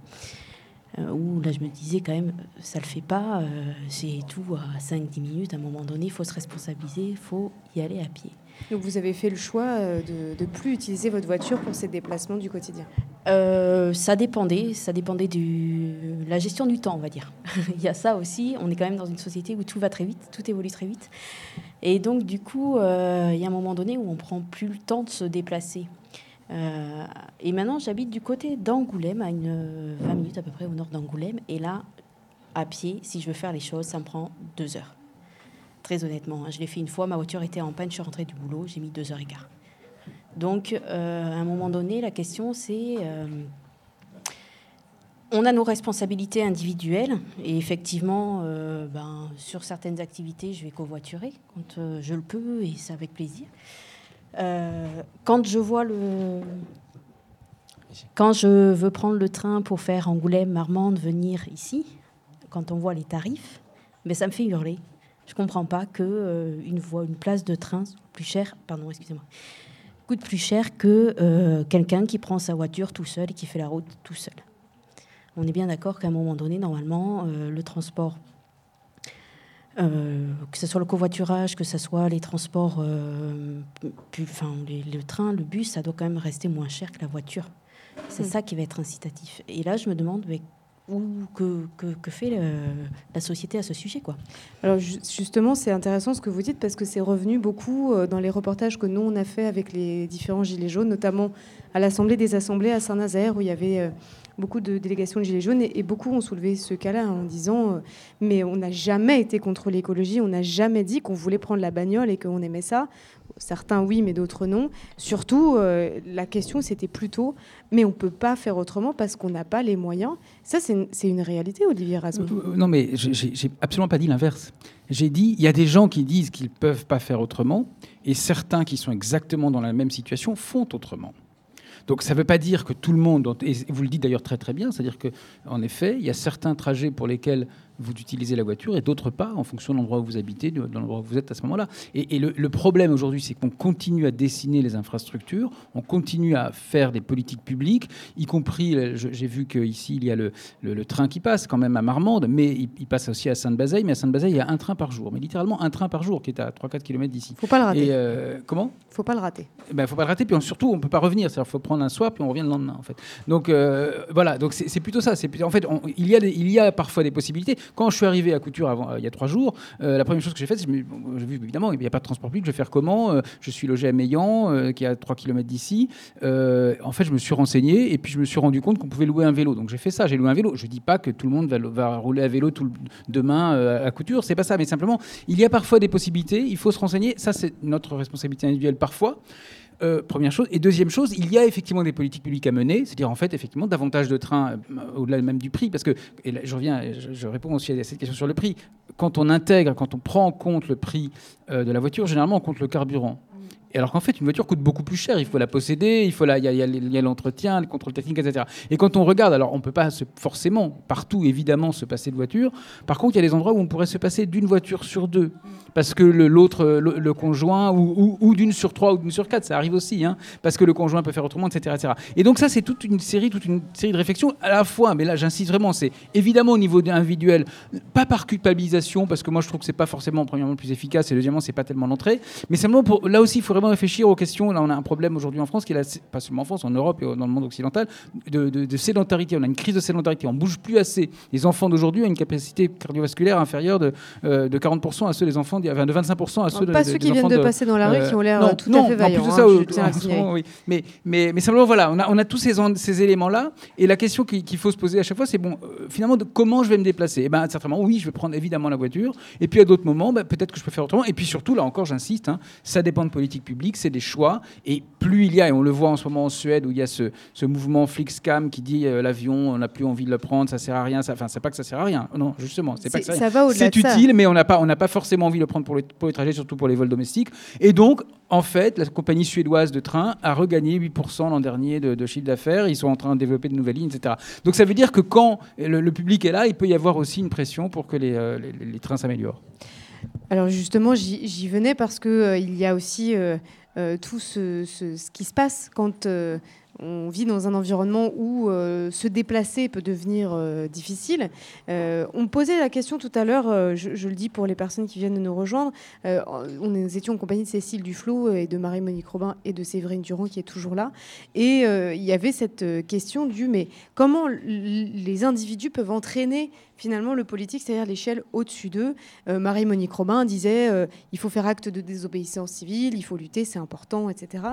Euh, où là je me disais quand même, ça le fait pas, euh, c'est tout à 5-10 minutes, à un moment donné, il faut se responsabiliser, il faut y aller à pied. Donc vous avez fait le choix euh, de ne plus utiliser votre voiture pour ces déplacements du quotidien? Euh, Ça dépendait, ça dépendait de la gestion du temps, on va dire. Il y a ça aussi, on est quand même dans une société où tout va très vite, tout évolue très vite. Et donc du coup, euh, il y a un moment donné où on prend plus le temps de se déplacer. Et maintenant, j'habite du côté d'Angoulême, à une 20 minutes à peu près au nord d'Angoulême. Et là, à pied, si je veux faire les choses, ça me prend deux heures. Très honnêtement, hein. je l'ai fait une fois, ma voiture était en panne, je suis rentrée du boulot, j'ai mis deux heures et quart. Donc, euh, à un moment donné, la question, c'est... Euh, on a nos responsabilités individuelles et effectivement, euh, ben, sur certaines activités, je vais covoiturer quand je le peux et c'est avec plaisir. Quand je vois le, quand je veux prendre le train pour faire Angoulême, Marmande, venir ici, quand on voit les tarifs, mais ça me fait hurler. Je comprends pas que euh, une place de train plus cher, pardon, excusez-moi, coûte plus cher que euh, quelqu'un qui prend sa voiture tout seul et qui fait la route tout seul. on est bien d'accord qu'à un moment donné, normalement, euh, le transport, euh, que ce soit le covoiturage, que ce soit les transports, euh, pu- enfin, les- le train, le bus, ça doit quand même rester moins cher que la voiture. C'est Mm. ça qui va être incitatif. Et là, je me demande mais, où, que, que- que fait le- la société à ce sujet, quoi? Alors ju- justement, c'est intéressant ce que vous dites parce que c'est revenu beaucoup euh, dans les reportages que nous on a fait avec les différents gilets jaunes, notamment à l'Assemblée des Assemblées à Saint-Nazaire où il y avait beaucoup de délégations de gilets jaunes et, beaucoup ont soulevé ce cas-là en disant euh, mais on n'a jamais été contre l'écologie, on n'a jamais dit qu'on voulait prendre la bagnole et qu'on aimait ça. Certains oui, mais d'autres non. Surtout, euh, la question c'était plutôt mais on peut pas faire autrement parce qu'on n'a pas les moyens. Ça c'est une, réalité, Olivier Rasmus. Euh, Non, mais j'ai- absolument pas dit l'inverse. J'ai dit, il y a des gens qui disent qu'ils peuvent pas faire autrement, et certains qui sont exactement dans la même situation font autrement. Donc ça ne veut pas dire que tout le monde, et vous le dites d'ailleurs très très bien, c'est-à-dire que en effet, il y a certains trajets pour lesquels vous utilisez la voiture et d'autres pas en fonction de l'endroit où vous habitez, de, l'endroit où vous êtes à ce moment-là. Et, et le, le problème aujourd'hui, c'est qu'on continue à dessiner les infrastructures, on continue à faire des politiques publiques, y compris, euh, j'ai vu qu'ici il y a le, le- le train qui passe quand même à Marmande, mais il, il passe aussi à Sainte-Bazeille, mais à Sainte-Bazeille, il y a un train par jour, mais littéralement un train par jour qui est à 3-4 km d'ici. Faut pas le rater. Et euh, comment? Faut pas le rater. il ben, faut pas le rater, puis on- surtout, on peut pas revenir. C'est-à-dire, faut prendre un swap, puis on revient le lendemain, en fait. Donc, euh, voilà, donc c'est plutôt ça. En fait, on- il, y a il y a parfois des possibilités. Quand je suis arrivé à Couture avant, euh, il y a trois jours, euh, la première chose que j'ai faite, c'est bon, j'ai vu, évidemment, il n'y a pas de transport public, je vais faire comment Euh, Je suis logé à Meillan, qui est à 3 km d'ici. En fait, je me suis renseigné, et puis je me suis rendu compte qu'on pouvait louer un vélo. Donc, j'ai fait ça, j'ai loué un vélo. Je dis pas que tout le monde va, rouler à vélo demain à Couture, c'est pas ça, mais simplement, il y a parfois des possibilités, il faut se renseigner. Ça, c'est notre responsabilité individuelle parfois. Euh, première chose. Et deuxième chose, il y a effectivement des politiques publiques à mener, c'est-à-dire en fait effectivement davantage de trains euh, au-delà même du prix, parce que, et je reviens, je, je réponds aussi à cette question sur le prix, quand on intègre, quand on prend en compte le prix euh, de la voiture, généralement on compte le carburant. Alors qu'en fait, une voiture coûte beaucoup plus cher. Il faut la posséder, il faut la, il y a- l'entretien, le contrôle technique, etc. Et quand on regarde, alors on peut pas forcément partout évidemment se passer de voiture. Par contre, il y a des endroits où on pourrait se passer d'une voiture sur deux, parce que l'autre, le, conjoint, ou, ou- ou d'une sur trois ou d'une sur quatre, ça arrive aussi, hein, parce que le conjoint peut faire autrement, etc., etc. Et donc ça, c'est toute une série, toute une série de réflexions à la fois. Mais là, j'insiste vraiment, c'est évidemment au niveau individuel, pas par culpabilisation, parce que moi je trouve que c'est pas forcément premièrement le plus efficace, et deuxièmement c'est pas tellement l'entrée, mais simplement pour là aussi il faut vraiment réfléchir aux questions. Là on a un problème aujourd'hui en France qui est la- pas seulement en France, en Europe et dans le monde occidental de, de- de sédentarité. On a une crise de sédentarité, on bouge plus assez. Les enfants d'aujourd'hui ont une capacité cardiovasculaire inférieure de, euh, de 40% à ceux des enfants, enfin, de 25% à ceux de, pas ceux qui viennent de passer dans la rue, qui ont l'air, non, tout à non, fait en plus vaillants, de hein, ça, je à moment, oui. Mais, mais, mais simplement, voilà, on a, on a tous ces, ces éléments-là. Et la question qui- qu'il faut se poser à chaque fois, c'est bon, euh, finalement, de comment je vais me déplacer? Eh ben, certainement, oui, je vais prendre évidemment la voiture. Et puis à d'autres moments, ben, peut-être que je peux faire autrement. Et puis surtout, là encore, j'insiste, hein, ça dépend de politique publique, c'est des choix. Et plus il y a, et on le voit en ce moment en Suède, où il y a ce, ce mouvement Flixcam qui dit euh, l'avion, on n'a plus envie de le prendre, ça sert à rien. Ça- Enfin, c'est pas que ça sert à rien. Non, justement, c'est pas que ça. ça va au-delà C'est ça. utile, mais on n'a pas, on n'a pas forcément envie de le prendre pour les, pour les trajets, surtout pour les vols domestiques. Et donc, en fait, la compagnie suédoise de train a regagné 8% l'an dernier de, de chiffre d'affaires. Ils sont en train de développer de nouvelles lignes, etc. Donc ça veut dire que quand le, le public est là, il peut y avoir aussi une pression pour que les, euh, les- les trains s'améliorent. Alors justement, j'y venais parce que euh, y a aussi euh, euh, tout ce, qui se passe quand on vit dans un environnement où se déplacer peut devenir difficile. On posait la question tout à l'heure, je, le dis pour les personnes qui viennent de nous rejoindre, nous étions en compagnie de Cécile Duflot et de Marie-Monique Robin et de Séverine Durand qui est toujours là. Et il y avait cette question du mais comment les individus peuvent entraîner finalement le politique, c'est-à-dire l'échelle au-dessus d'eux. Euh, Marie-Monique Robin disait euh, il faut faire acte de désobéissance civile, il faut lutter, c'est important, etc.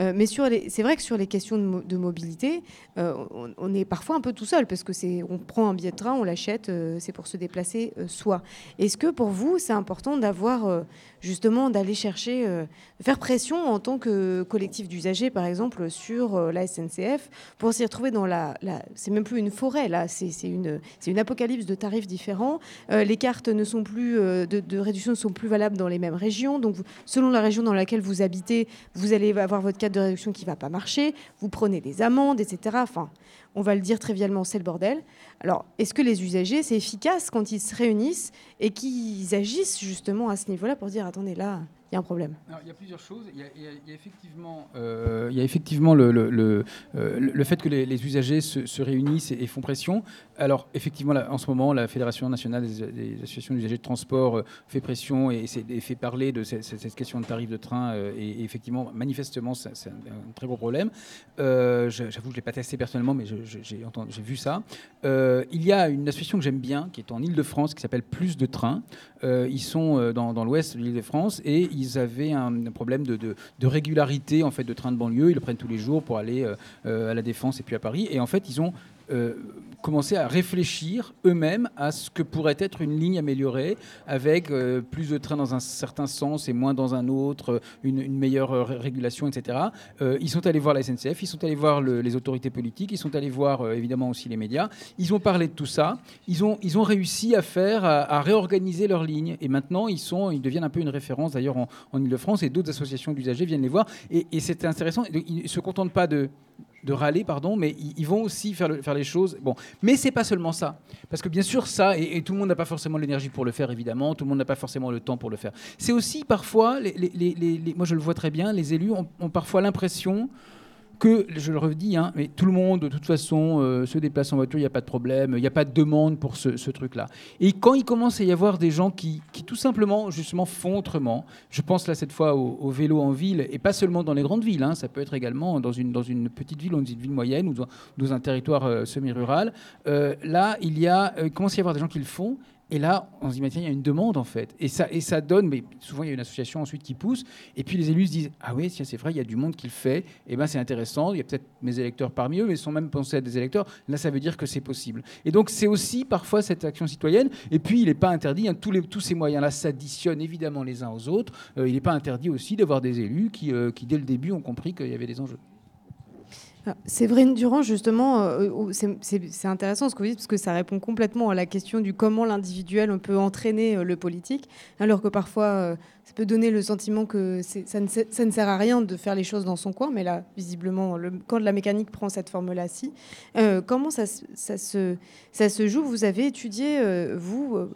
Euh, mais sur les, c'est vrai que sur les questions de, mo- de mobilité, on, est parfois un peu tout seul parce que c'est, on prend un billet de train, on l'achète, c'est pour se déplacer soi. Est-ce que pour vous, c'est important d'avoir justement d'aller chercher, euh, faire pression en tant que collectif d'usagers, par exemple, sur la SNCF pour s'y retrouver dans la, c'est même plus une forêt là, c'est une, c'est une apocalypse de tarifs différents. Euh, les cartes ne sont plus euh, de, de réduction ne sont plus valables dans les mêmes régions. Donc, selon la région dans laquelle vous habitez, vous allez avoir votre carte de réduction qui va pas marcher. Vous prenez des amendes, etc. Enfin, on va le dire trivialement, c'est le bordel. Alors, est-ce que les usagers, c'est efficace quand ils se réunissent et qu'ils agissent justement à ce niveau-là pour dire attendez là, il y a un problème? Il y a plusieurs choses. Il y a, effectivement, euh, il y a effectivement le, fait que les, usagers se, réunissent et, font pression. Alors, effectivement, en ce moment, la Fédération nationale des, associations d'usagers de transport euh, fait pression et, fait parler de cette, question de tarif de train. et, effectivement, manifestement, c'est un, très gros problème. J'avoue, je ne l'ai pas testé personnellement, mais j'ai vu ça. il y a une association que j'aime bien, qui est en Ile-de-France, qui s'appelle Plus de Trains. ils sont dans, l'ouest de l'Île-de-France et ils avaient un, problème de, régularité en fait de train de banlieue. Ils le prennent tous les jours pour aller euh, euh, à la Défense et puis à Paris. Et en fait, ils ont euh, commencer à réfléchir eux-mêmes à ce que pourrait être une ligne améliorée avec euh, plus de trains dans un certain sens et moins dans un autre, une, meilleure euh, régulation, etc. ils sont allés voir la SNCF, ils sont allés voir les autorités politiques, ils sont allés voir évidemment aussi les médias. Ils ont parlé de tout ça. Ils ont, ils ont réussi à faire, à, réorganiser leurs lignes. Et maintenant, ils, sont, ils deviennent un peu une référence d'ailleurs en, Ile-de-France et d'autres associations d'usagers viennent les voir. Et c'est intéressant. Ils ne se contentent pas de de râler, pardon, mais ils, vont aussi faire, faire les choses. Bon, mais c'est pas seulement ça, parce que bien sûr ça, et, tout le monde n'a pas forcément l'énergie pour le faire, évidemment, tout le monde n'a pas forcément le temps pour le faire. C'est aussi parfois, moi je le vois très bien, les élus ont parfois l'impression que, je le redis, hein, mais tout le monde, de toute façon, euh, se déplace en voiture, il n'y a pas de problème, il n'y a pas de demande pour ce, truc-là. Et quand il commence à y avoir des gens qui, tout simplement, justement, font autrement, je pense là cette fois au, vélo en ville, et pas seulement dans les grandes villes, hein, ça peut être également dans une, dans petite ville ou une ville moyenne ou dans, un territoire euh, semi-rural, euh, là, il, y a, il commence à y avoir des gens qui le font, et là, on se dit, il y a une demande en fait. Et ça, donne, mais souvent il y a une association ensuite qui pousse. Et puis les élus se disent, ah oui, c'est vrai, il y a du monde qui le fait. Et eh ben c'est intéressant. Il y a peut-être mes électeurs parmi eux, mais ils sont même pensés à des électeurs. Là, ça veut dire que c'est possible. Et donc c'est aussi parfois cette action citoyenne. Et puis il n'est pas interdit, hein, tous, les, tous ces moyens-là s'additionnent évidemment les uns aux autres. Euh, il n'est pas interdit aussi d'avoir des élus euh, qui, dès le début, ont compris qu'il y avait des enjeux. Ah, Séverine Durand, justement, euh, c'est intéressant ce que vous dites, parce que ça répond complètement à la question du comment l'individuel peut entraîner euh, le politique, alors que parfois euh, ça peut donner le sentiment que ça ne, sert à rien de faire les choses dans son coin, mais là, visiblement, le, quand la mécanique prend cette forme-là, si. comment ça, se, joue? Vous avez étudié, vous,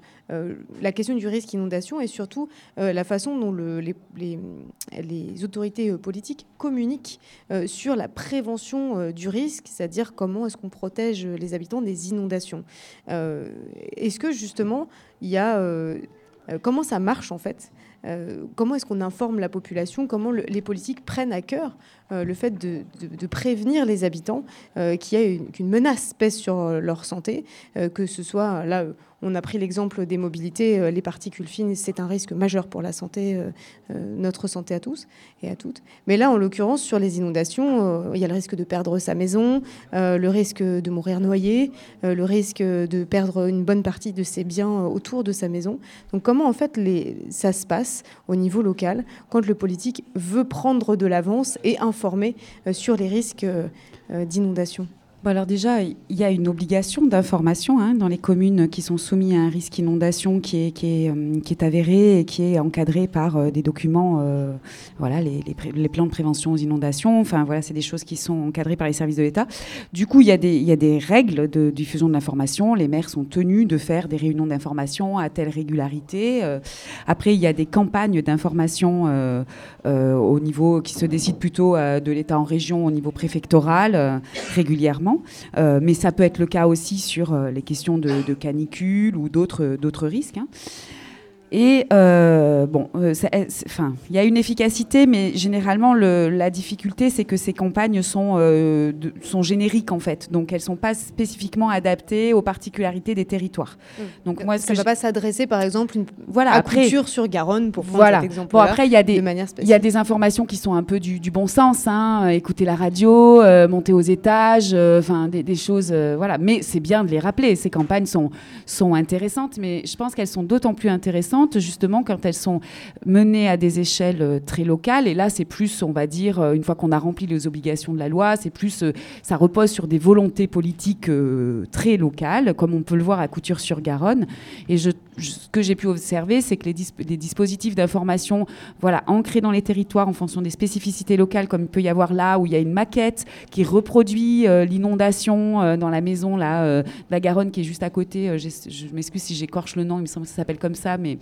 la question du risque inondation et surtout euh, la façon dont les, autorités euh, politiques communiquent sur la prévention du risque, c'est-à-dire comment est-ce qu'on protège les habitants des inondations. est-ce que justement, il y a... comment ça marche en fait? Comment est-ce qu'on informe la population? Comment les politiques prennent à cœur le fait de, prévenir les habitants qu'il y a une, menace pèse sur leur santé, que ce soit là on a pris l'exemple des mobilités, euh, les particules fines, c'est un risque majeur pour la santé, euh, euh, notre santé à tous et à toutes. Mais là, en l'occurrence, sur les inondations, il y a le risque de perdre sa maison, le risque de mourir noyé, le risque de perdre une bonne partie de ses biens autour de sa maison. Donc comment en fait ça se passe au niveau local quand le politique veut prendre de l'avance et informer sur les risques d'inondation alors déjà, il y a une obligation d'information hein, dans les communes qui sont soumises à un risque inondation qui est, euh, avéré et qui est encadré par euh, des documents, euh, voilà, les, plans de prévention aux inondations. Enfin, voilà, c'est des choses qui sont encadrées par les services de l'État. Du coup, il y, a des, il y a des règles de diffusion de l'information. Les maires sont tenus de faire des réunions d'information à telle régularité. après, il y a des campagnes d'information au niveau qui se décident plutôt de l'État en région, au niveau préfectoral, régulièrement. Euh, mais ça peut être le cas aussi sur euh, les questions de, canicule ou d'autres risques. Hein. Et euh, bon, euh, enfin, il y a une efficacité, mais généralement la difficulté, c'est que ces campagnes sont euh, sont génériques en fait, donc elles sont pas spécifiquement adaptées aux particularités des territoires. Mmh. Donc moi, ça ne va pas s'adresser, par exemple, une voilà, à couture sur Garonne pour prendre voilà. cet exemple. Bon après, il y a des il y a des informations qui sont un peu du, bon sens, hein, écouter la radio, monter aux étages, enfin des, des, choses, voilà. Mais c'est bien de les rappeler. Ces campagnes sont sont intéressantes, mais je pense qu'elles sont d'autant plus intéressantes justement quand elles sont menées à des échelles euh, très locales. Et là, c'est plus, on va dire, euh, une fois qu'on a rempli les obligations de la loi, c'est plus, euh, ça repose sur des volontés politiques très locales, comme on peut le voir à Couture-sur-Garonne. Et ce que j'ai pu observer, c'est que les, dispositifs d'information, voilà, ancrés dans les territoires en fonction des spécificités locales, comme il peut y avoir là où il y a une maquette qui reproduit l'inondation dans la maison là, la Garonne qui est juste à côté. je m'excuse si j'écorche le nom, il me semble que ça s'appelle comme ça, mais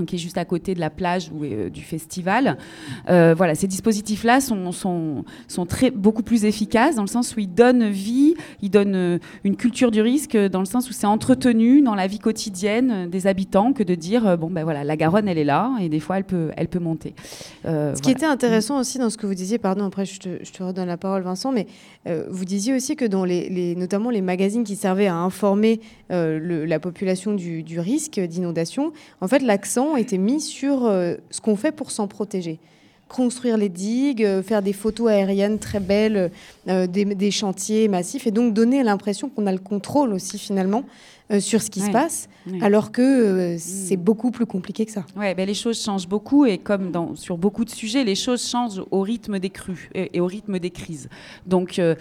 donc qui est juste à côté de la plage ou euh, du festival. Euh, voilà, ces dispositifs-là sont, sont, sont, très, beaucoup plus efficaces dans le sens où ils donnent vie, ils donnent euh, une culture du risque, dans le sens où c'est entretenu dans la vie quotidienne des habitants que de dire, bon ben voilà, la Garonne, elle est là, et des fois, elle peut, elle peut monter. ce qui était intéressant aussi dans ce que vous disiez, pardon, après je te, je te redonne la parole Vincent, mais vous disiez aussi que dans les, les, notamment les magazines qui servaient à informer le, la population du, du risque d'inondation, en fait l'accent été mis sur euh, ce qu'on fait pour s'en protéger. Construire les digues, euh, faire des photos aériennes très belles, euh, des, chantiers massifs, et donc donner l'impression qu'on a le contrôle aussi finalement euh, sur ce qui se passe, alors que euh, c'est mm. beaucoup plus compliqué que ça. Ouais, ben les choses changent beaucoup et comme dans, sur beaucoup de sujets, les choses changent au rythme des crues et, au rythme des crises. Donc euh,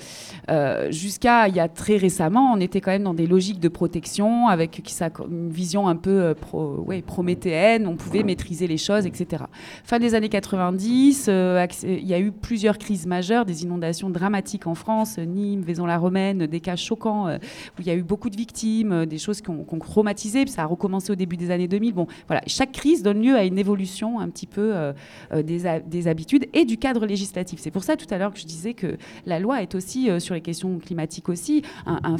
jusqu'à il y a très récemment, on était quand même dans des logiques de protection avec qui ça, une vision un peu pro, ouais, prométhéenne, on pouvait maîtriser les choses, etc. Fin des années 90, il y a eu plusieurs crises majeures, des inondations dramatiques en France, Nîmes, Vaison-la-Romaine, des cas choquants où il y a eu beaucoup de victimes, des choses qui ont, traumatisé, puis ça a recommencé au début des années 2000. Bon, voilà, chaque crise donne lieu à une évolution un petit peu euh, euh, des, habitudes et du cadre législatif. C'est pour ça tout à l'heure que je disais que la loi est aussi, euh, sur les questions climatiques aussi, un,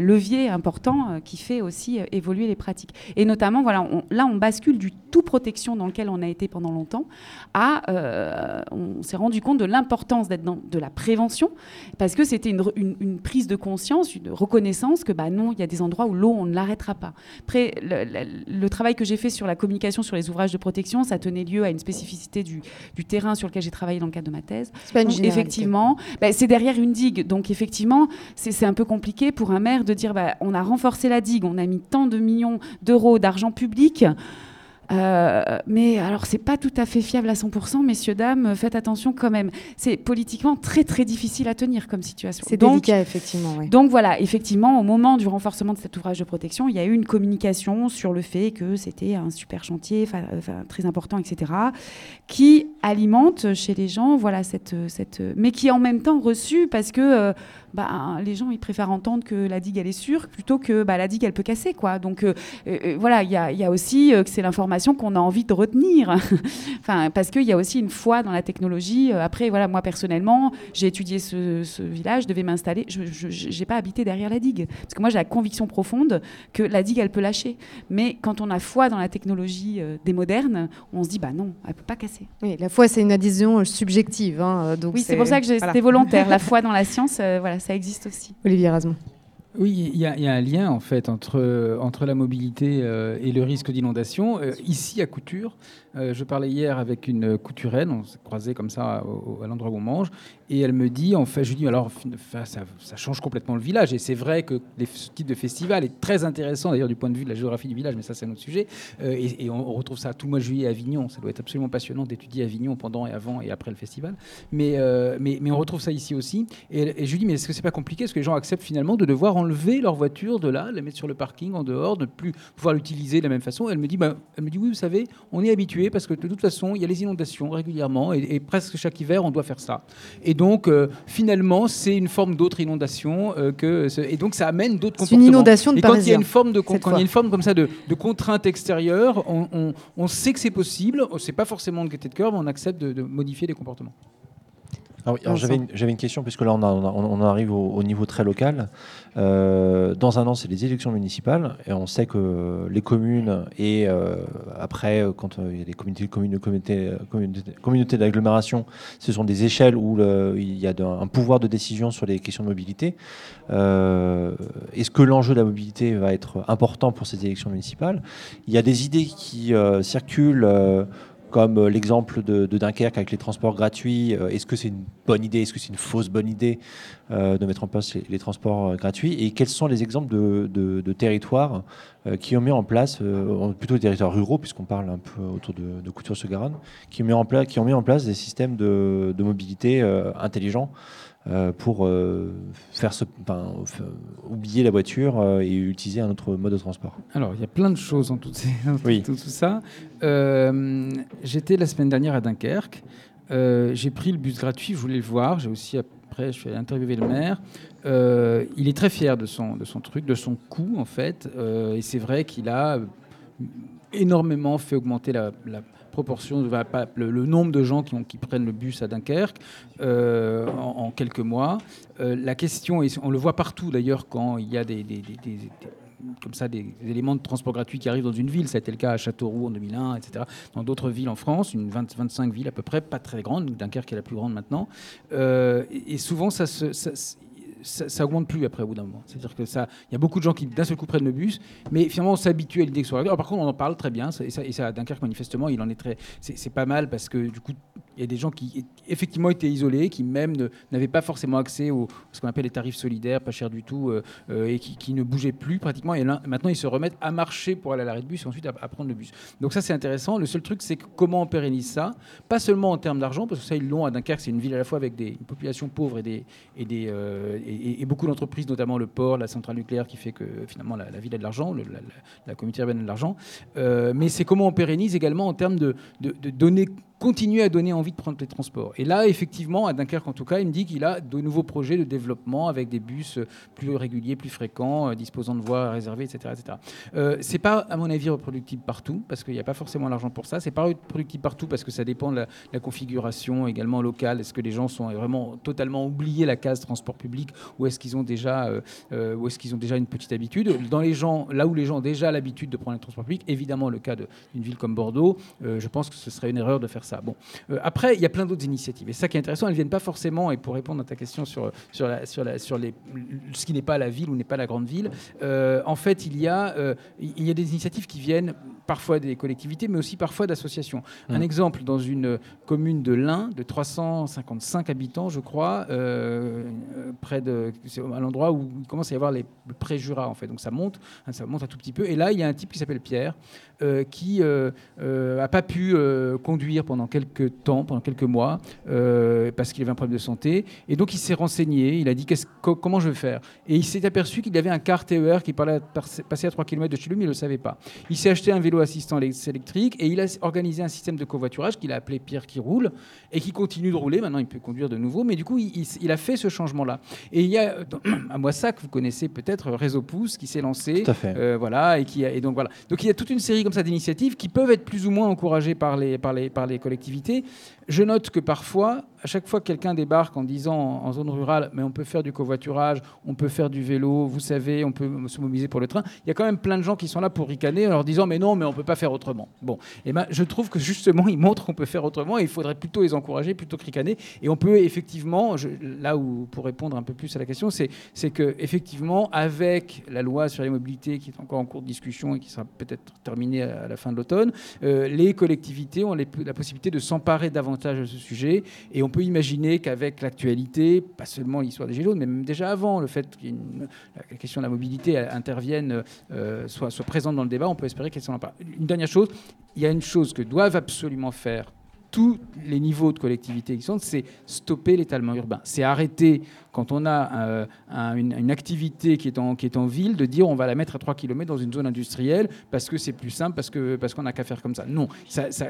levier important qui fait aussi évoluer les pratiques. Et notamment, voilà, là, on bascule du tout protection dans lequel on a été pendant longtemps à, on s'est rendu compte de l'importance d'être dans de la prévention, parce que c'était une, une, prise de conscience, une reconnaissance que, bah non, il y a des endroits où l'eau, on ne l'arrêtera pas. Après, le, travail que j'ai fait sur la communication sur les ouvrages de protection, ça tenait lieu à une spécificité du, terrain sur lequel j'ai travaillé dans le cadre de ma thèse. Pas une effectivement, bah, c'est derrière une digue. Donc effectivement, c'est un peu compliqué pour un maire de dire bah, on a renforcé la digue, on a mis tant de millions d'euros d'argent public. Euh, mais alors, c'est pas tout à fait fiable à 100%, messieurs, dames, faites attention quand même. C'est politiquement très, très difficile à tenir comme situation. C'est délicat, effectivement. Donc voilà, effectivement, au moment du renforcement de cet ouvrage de protection, il y a eu une communication sur le fait que c'était un super chantier, très important, etc., qui alimente chez les gens, voilà, cette, cette, mais qui est en même temps reçu parce que euh, bah, les gens ils préfèrent entendre que la digue elle est sûre plutôt que bah, la digue elle peut casser quoi. Donc euh, euh, euh, voilà, il y a, y a, aussi que c'est l'information qu'on a envie de retenir. enfin parce qu'il y a aussi une foi dans la technologie. Après voilà, moi personnellement, j'ai étudié ce, ce, village, je devais m'installer. Je n'ai pas habité derrière la digue parce que moi j'ai la conviction profonde que la digue elle peut lâcher. Mais quand on a foi dans la technologie des modernes, on se dit bah non, elle peut pas casser. Oui, la foi c'est une adhésion subjective. Hein, donc oui, c'est pour ça que c'était volontaire. la foi dans la science, voilà ça existe aussi. Olivier Rasmont. Oui, il y, a un lien en fait entre, entre la mobilité euh, et le risque d'inondation. Euh, ici à Couture, euh, je parlais hier avec une couturienne, on s'est croisé comme ça à l'endroit où on mange, et elle me dit, en fait, je lui dis, alors ça, change complètement le village, et c'est vrai que ce type de festival est très intéressant d'ailleurs du point de vue de la géographie du village, mais ça c'est un autre sujet, euh, et, on retrouve ça tout mois de juillet à Avignon, ça doit être absolument passionnant d'étudier Avignon pendant et avant et après le festival, mais, euh, mais, mais, on retrouve ça ici aussi, et, je lui dis, mais est-ce que c'est pas compliqué, est-ce que les gens acceptent finalement de devoir enlever leur voiture de là, la mettre sur le parking en dehors, de ne plus pouvoir l'utiliser de la même façon Elle me dit, bah, elle me dit, oui, vous savez, on est habitué parce que de toute façon, il y a les inondations régulièrement et, presque chaque hiver, on doit faire ça. Et donc, euh, finalement, c'est une forme d'autre inondation euh, que et donc ça amène d'autres comportements. une inondation de Et quand il y a une forme de quand il y a une forme comme ça de, contrainte extérieure, on, sait que c'est possible. C'est pas forcément de gaieté de cœur, mais on accepte de modifier les comportements. Alors, j'avais, une, question, puisque là on, on, arrive au, niveau très local. Euh, dans un an, c'est les élections municipales, et on sait que les communes, et euh, après, quand euh, il y a des communautés, communautés, communautés, d'agglomération, ce sont des échelles où il y a un pouvoir de décision sur les questions de mobilité. est-ce que l'enjeu de la mobilité va être important pour ces élections municipales? Il y a des idées qui circulent comme euh, l'exemple de, Dunkerque avec les transports gratuits. Euh, est-ce que c'est une bonne idée? Est-ce que c'est une fausse bonne idée? De mettre en place les, transports gratuits Et quels sont les exemples de, territoires qui ont mis en place, plutôt des territoires ruraux, puisqu'on parle un peu autour de, Couture-sur-Garonne, qui, ont mis en place, qui ont mis en place des systèmes de, mobilité intelligents euh, pour euh, faire oublier la voiture euh, et utiliser un autre mode de transport? Alors, il y a plein de choses dans tout, tout, ça. J'étais la semaine dernière à Dunkerque. J'ai pris le bus gratuit, je voulais le voir. J'ai aussi, je suis allé interviewer le maire. il est très fier de son, de son truc, de son coût, en fait. et c'est vrai qu'il a énormément fait augmenter la, proportion, le, nombre de gens qui, prennent le bus à Dunkerque en, quelques mois. la question, et on le voit partout d'ailleurs quand il y a des, comme ça des éléments de transport gratuit qui arrivent dans une ville. Ça a été le cas à Châteauroux en 2001, etc. Dans d'autres villes en France, une 20, 25 villes à peu près, pas très grandes, Dunkerque est la plus grande maintenant. Euh, et, souvent, ça se, ça, augmente plus après au bout d'un moment. C'est-à-dire que ça, il y a beaucoup de gens qui d'un seul coup prennent le bus, mais finalement on s'habitue à l'idée que soit. Alors, par contre, on en parle très bien, et ça, et ça à Dunkerque manifestement, il en est très, c'est pas mal parce que du coup, il y a des gens qui effectivement étaient isolés, qui même n'avaient pas forcément accès aux ce qu'on appelle les tarifs solidaires, pas cher du tout, euh, euh, et qui, ne bougeaient plus pratiquement. Et maintenant, ils se remettent à marcher pour aller à l'arrêt de bus et ensuite à, prendre le bus. Donc ça, c'est intéressant. Le seul truc, c'est comment on pérennise ça, pas seulement en termes d'argent, parce que ça, ils l'ont à Dunkerque, c'est une ville à la fois avec des, une population pauvre et, des, et, des, euh, et, beaucoup d'entreprises, notamment le port, la centrale nucléaire, qui fait que finalement la, ville a de l'argent, la, la, communauté urbaine a de l'argent. mais c'est comment on pérennise également en termes de, de, de donner continuer à donner envie de prendre les transports. Et là, effectivement, à Dunkerque en tout cas, il me dit qu'il a de nouveaux projets de développement avec des bus plus réguliers, plus fréquents, euh, disposant de voies réservées, etc. etc. Euh, c'est pas, à mon avis, reproductible partout, parce qu'il n'y a pas forcément l'argent pour ça. C'est pas reproductible partout parce que ça dépend de la, configuration également locale. Est-ce que les gens sont vraiment totalement oubliés la case transport public ou est-ce qu'ils ont déjà, euh, euh, est-ce ont déjà une petite habitude? Dans les gens, là où les gens ont déjà l'habitude de prendre les transports publics, évidemment le cas d'une ville comme Bordeaux, je pense que ce serait une erreur de faire ça. Bon, euh, après, il y a plein d'autres initiatives. Et ça qui est intéressant, elles ne viennent pas forcément, et pour répondre à ta question sur, sur, la, sur, la, sur les, ce qui n'est pas la ville ou n'est pas la grande ville, euh, en fait, il y, a, euh, il y a des initiatives qui viennent parfois des collectivités, mais aussi parfois d'associations. Mmh. Un exemple, dans une commune de l'Ain, de 355 habitants, je crois, près de, à l'endroit où il commence à y avoir les, le pré-Jura, en fait. Donc ça monte, hein, ça monte un tout petit peu. Et là, il y a un type qui s'appelle Pierre, qui n'a pas pu conduire pendant quelques temps, pendant quelques mois, euh, parce qu'il avait un problème de santé. Et donc il s'est renseigné, il a dit comment je vais faire? Et il s'est aperçu qu'il avait un car TER qui parlait passer à 3 km de chez lui, mais il ne le savait pas. Il s'est acheté un vélo assistant électrique et il a organisé un système de covoiturage qu'il a appelé Pierre qui roule et qui continue de rouler. Maintenant, il peut conduire de nouveau, mais du coup, il, a fait ce changement-là. Et il y a à Moissac, vous connaissez peut-être Réseau Pouce qui s'est lancé. Tout à fait. Euh, voilà, et, qui et donc voilà. Donc il y a toute une série comme ça d'initiatives qui peuvent être plus ou moins encouragées par les, par les, par les collectivités. Je note que parfois, à chaque fois que quelqu'un débarque en disant en, zone rurale, mais on peut faire du covoiturage, on peut faire du vélo, vous savez, on peut se mobiliser pour le train, il y a quand même plein de gens qui sont là pour ricaner en leur disant, mais non, mais on peut pas faire autrement. Bon, et eh ben, je trouve que justement, ils montrent qu'on peut faire autrement et il faudrait plutôt les encourager plutôt que ricaner. Et on peut effectivement, là où, pour répondre un peu plus à la question, c'est, que effectivement, avec la loi sur les mobilités qui est encore en cours de discussion et qui sera peut-être terminée à la fin de l'automne, euh, les collectivités ont la possibilité de s'emparer davantage à ce sujet. Et on peut imaginer qu'avec l'actualité, pas seulement l'histoire des Gilets jaunes, mais même déjà avant, le fait que la question de la mobilité intervienne, euh, soit, présente dans le débat, on peut espérer qu'elle s'en pas. Une dernière chose, il y a une chose que doivent absolument faire tous les niveaux de collectivité existantes, c'est stopper l'étalement urbain. C'est arrêter, quand on a euh, une, activité qui est, en, qui est en ville, de dire on va la mettre à 3 km dans une zone industrielle parce que c'est plus simple, parce qu'on parce qu'on n'a qu'à faire comme ça. Non,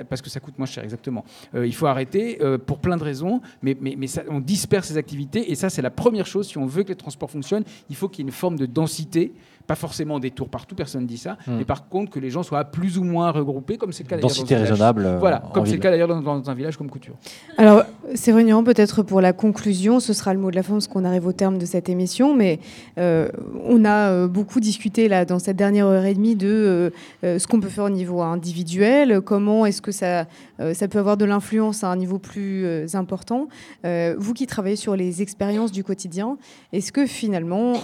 parce que ça coûte moins cher, exactement. Euh, il faut arrêter euh, pour plein de raisons, mais, mais, mais on disperse ces activités, et ça c'est la première chose, si on veut que les transports fonctionnent, il faut qu'il y ait une forme de densité pas forcément des tours partout, personne ne dit ça, hmm. mais par contre que les gens soient plus ou moins regroupés, comme c'est le cas d'ailleurs. Densité raisonnable. Euh, voilà, comme c'est le cas d'ailleurs dans, un village comme Couture. Alors, Sérénian, peut-être pour la conclusion, ce sera le mot de la fin, parce qu'on arrive au terme de cette émission, mais euh, on a euh, beaucoup discuté là dans cette dernière heure et demie de ce qu'on peut faire au niveau individuel, comment est-ce que ça, ça peut avoir de l'influence à un niveau plus important. vous qui travaillez sur les expériences du quotidien, est-ce que finalement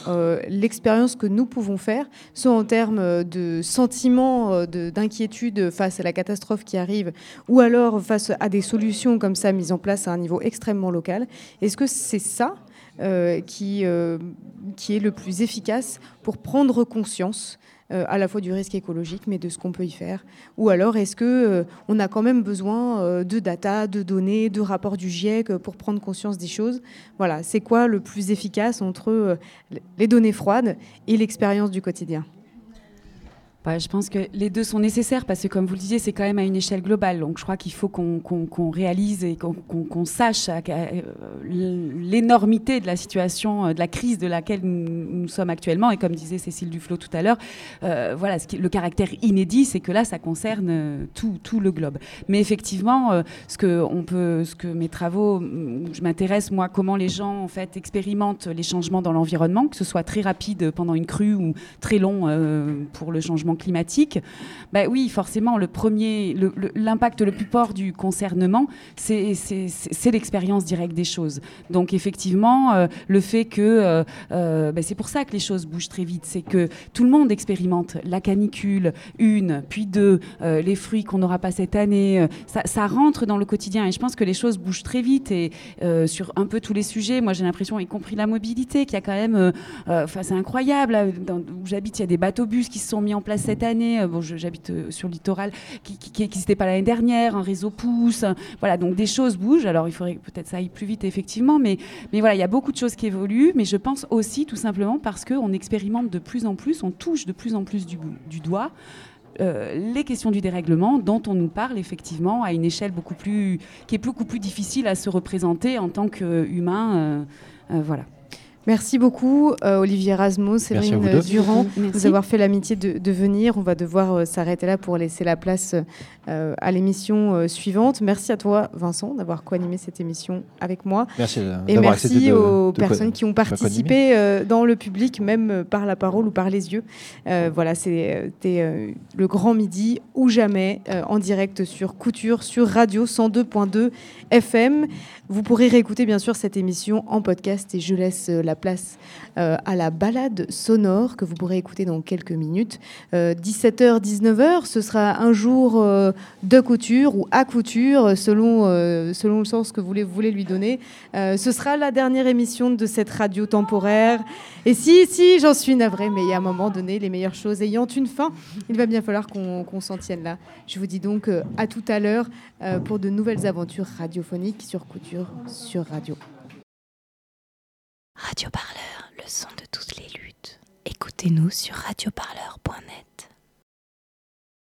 l'expérience que nous pouvons faire, soit en termes de sentiments euh, d'inquiétude face à la catastrophe qui arrive, ou alors face à des solutions comme ça mises en place à un niveau extrêmement local. Est-ce que c'est ça euh, qui, euh, qui est le plus efficace pour prendre conscience euh, à la fois du risque écologique, mais de ce qu'on peut y faire? Ou alors est-ce que on a quand même besoin de data, de données, de rapports du GIEC pour prendre conscience des choses? Voilà, c'est quoi le plus efficace entre les données froides et l'expérience du quotidien? Je pense que les deux sont nécessaires parce que, comme vous le disiez, c'est quand même à une échelle globale. Donc, je crois qu'il faut qu'on réalise et qu'on sache euh, l'énormité de la situation, euh, de la crise de laquelle nous, sommes actuellement. Et comme disait Cécile Duflot tout à l'heure, euh, voilà, le caractère inédit, c'est que là, ça concerne tout, le globe. Mais effectivement, ce que mes travaux, je m'intéresse moi, comment les gens en fait expérimentent les changements dans l'environnement, que ce soit très rapide pendant une crue ou très long pour le changement climatique, bah oui, forcément, le premier, l'impact le, plus fort du concernement, c'est l'expérience directe des choses. Donc effectivement, euh, le fait que, euh, euh, bah, c'est pour ça que les choses bougent très vite, c'est que tout le monde expérimente la canicule, une, puis deux, les fruits qu'on n'aura pas cette année, ça, ça, rentre dans le quotidien. Et je pense que les choses bougent très vite et sur un peu tous les sujets, moi j'ai l'impression, y compris la mobilité, qu'il y a quand même, enfin c'est incroyable, où j'habite, il y a des bateaux-bus qui se sont mis en place cette année. Euh, bon, j'habite euh, sur le littoral, qui n'existait pas l'année dernière. Un réseau pousse. Voilà, donc des choses bougent. Alors, il faudrait peut-être ça aille plus vite, effectivement. Mais, mais voilà, il y a beaucoup de choses qui évoluent. Mais je pense aussi, tout simplement, parce qu'on expérimente de plus en plus, on touche de plus en plus du, doigt. Euh, les questions du dérèglement dont on nous parle effectivement à une échelle beaucoup plus qui est beaucoup plus difficile à se représenter en tant qu'humain. voilà. Merci beaucoup, euh, Olivier Rasmus, Séverine Durand, de vous avoir fait l'amitié de, venir. On va devoir euh, s'arrêter là pour laisser la place euh, à l'émission suivante. Merci à toi, Vincent, d'avoir co-animé cette émission avec moi. Merci. Et merci aux personnes qui ont participé dans le public, même par la parole ou par les yeux. voilà, c'était le grand midi ou jamais en direct sur Couture, sur Radio 102.2 FM. Vous pourrez réécouter bien sûr cette émission en podcast et je laisse la place euh, à la balade sonore que vous pourrez écouter dans quelques minutes. 17h, euh, 19h, ce sera un jour euh, de couture ou à couture, selon, selon le sens que vous voulez, lui donner. ce sera la dernière émission de cette radio temporaire. Et si, si, j'en suis navrée, mais a un moment donné, les meilleures choses ayant une fin, il va bien falloir qu'on s'en tienne là. Je vous dis donc à tout à l'heure pour de nouvelles aventures sur couture sur radio. Radio Parleur, le son de toutes les luttes. Écoutez-nous sur radioparleur.net.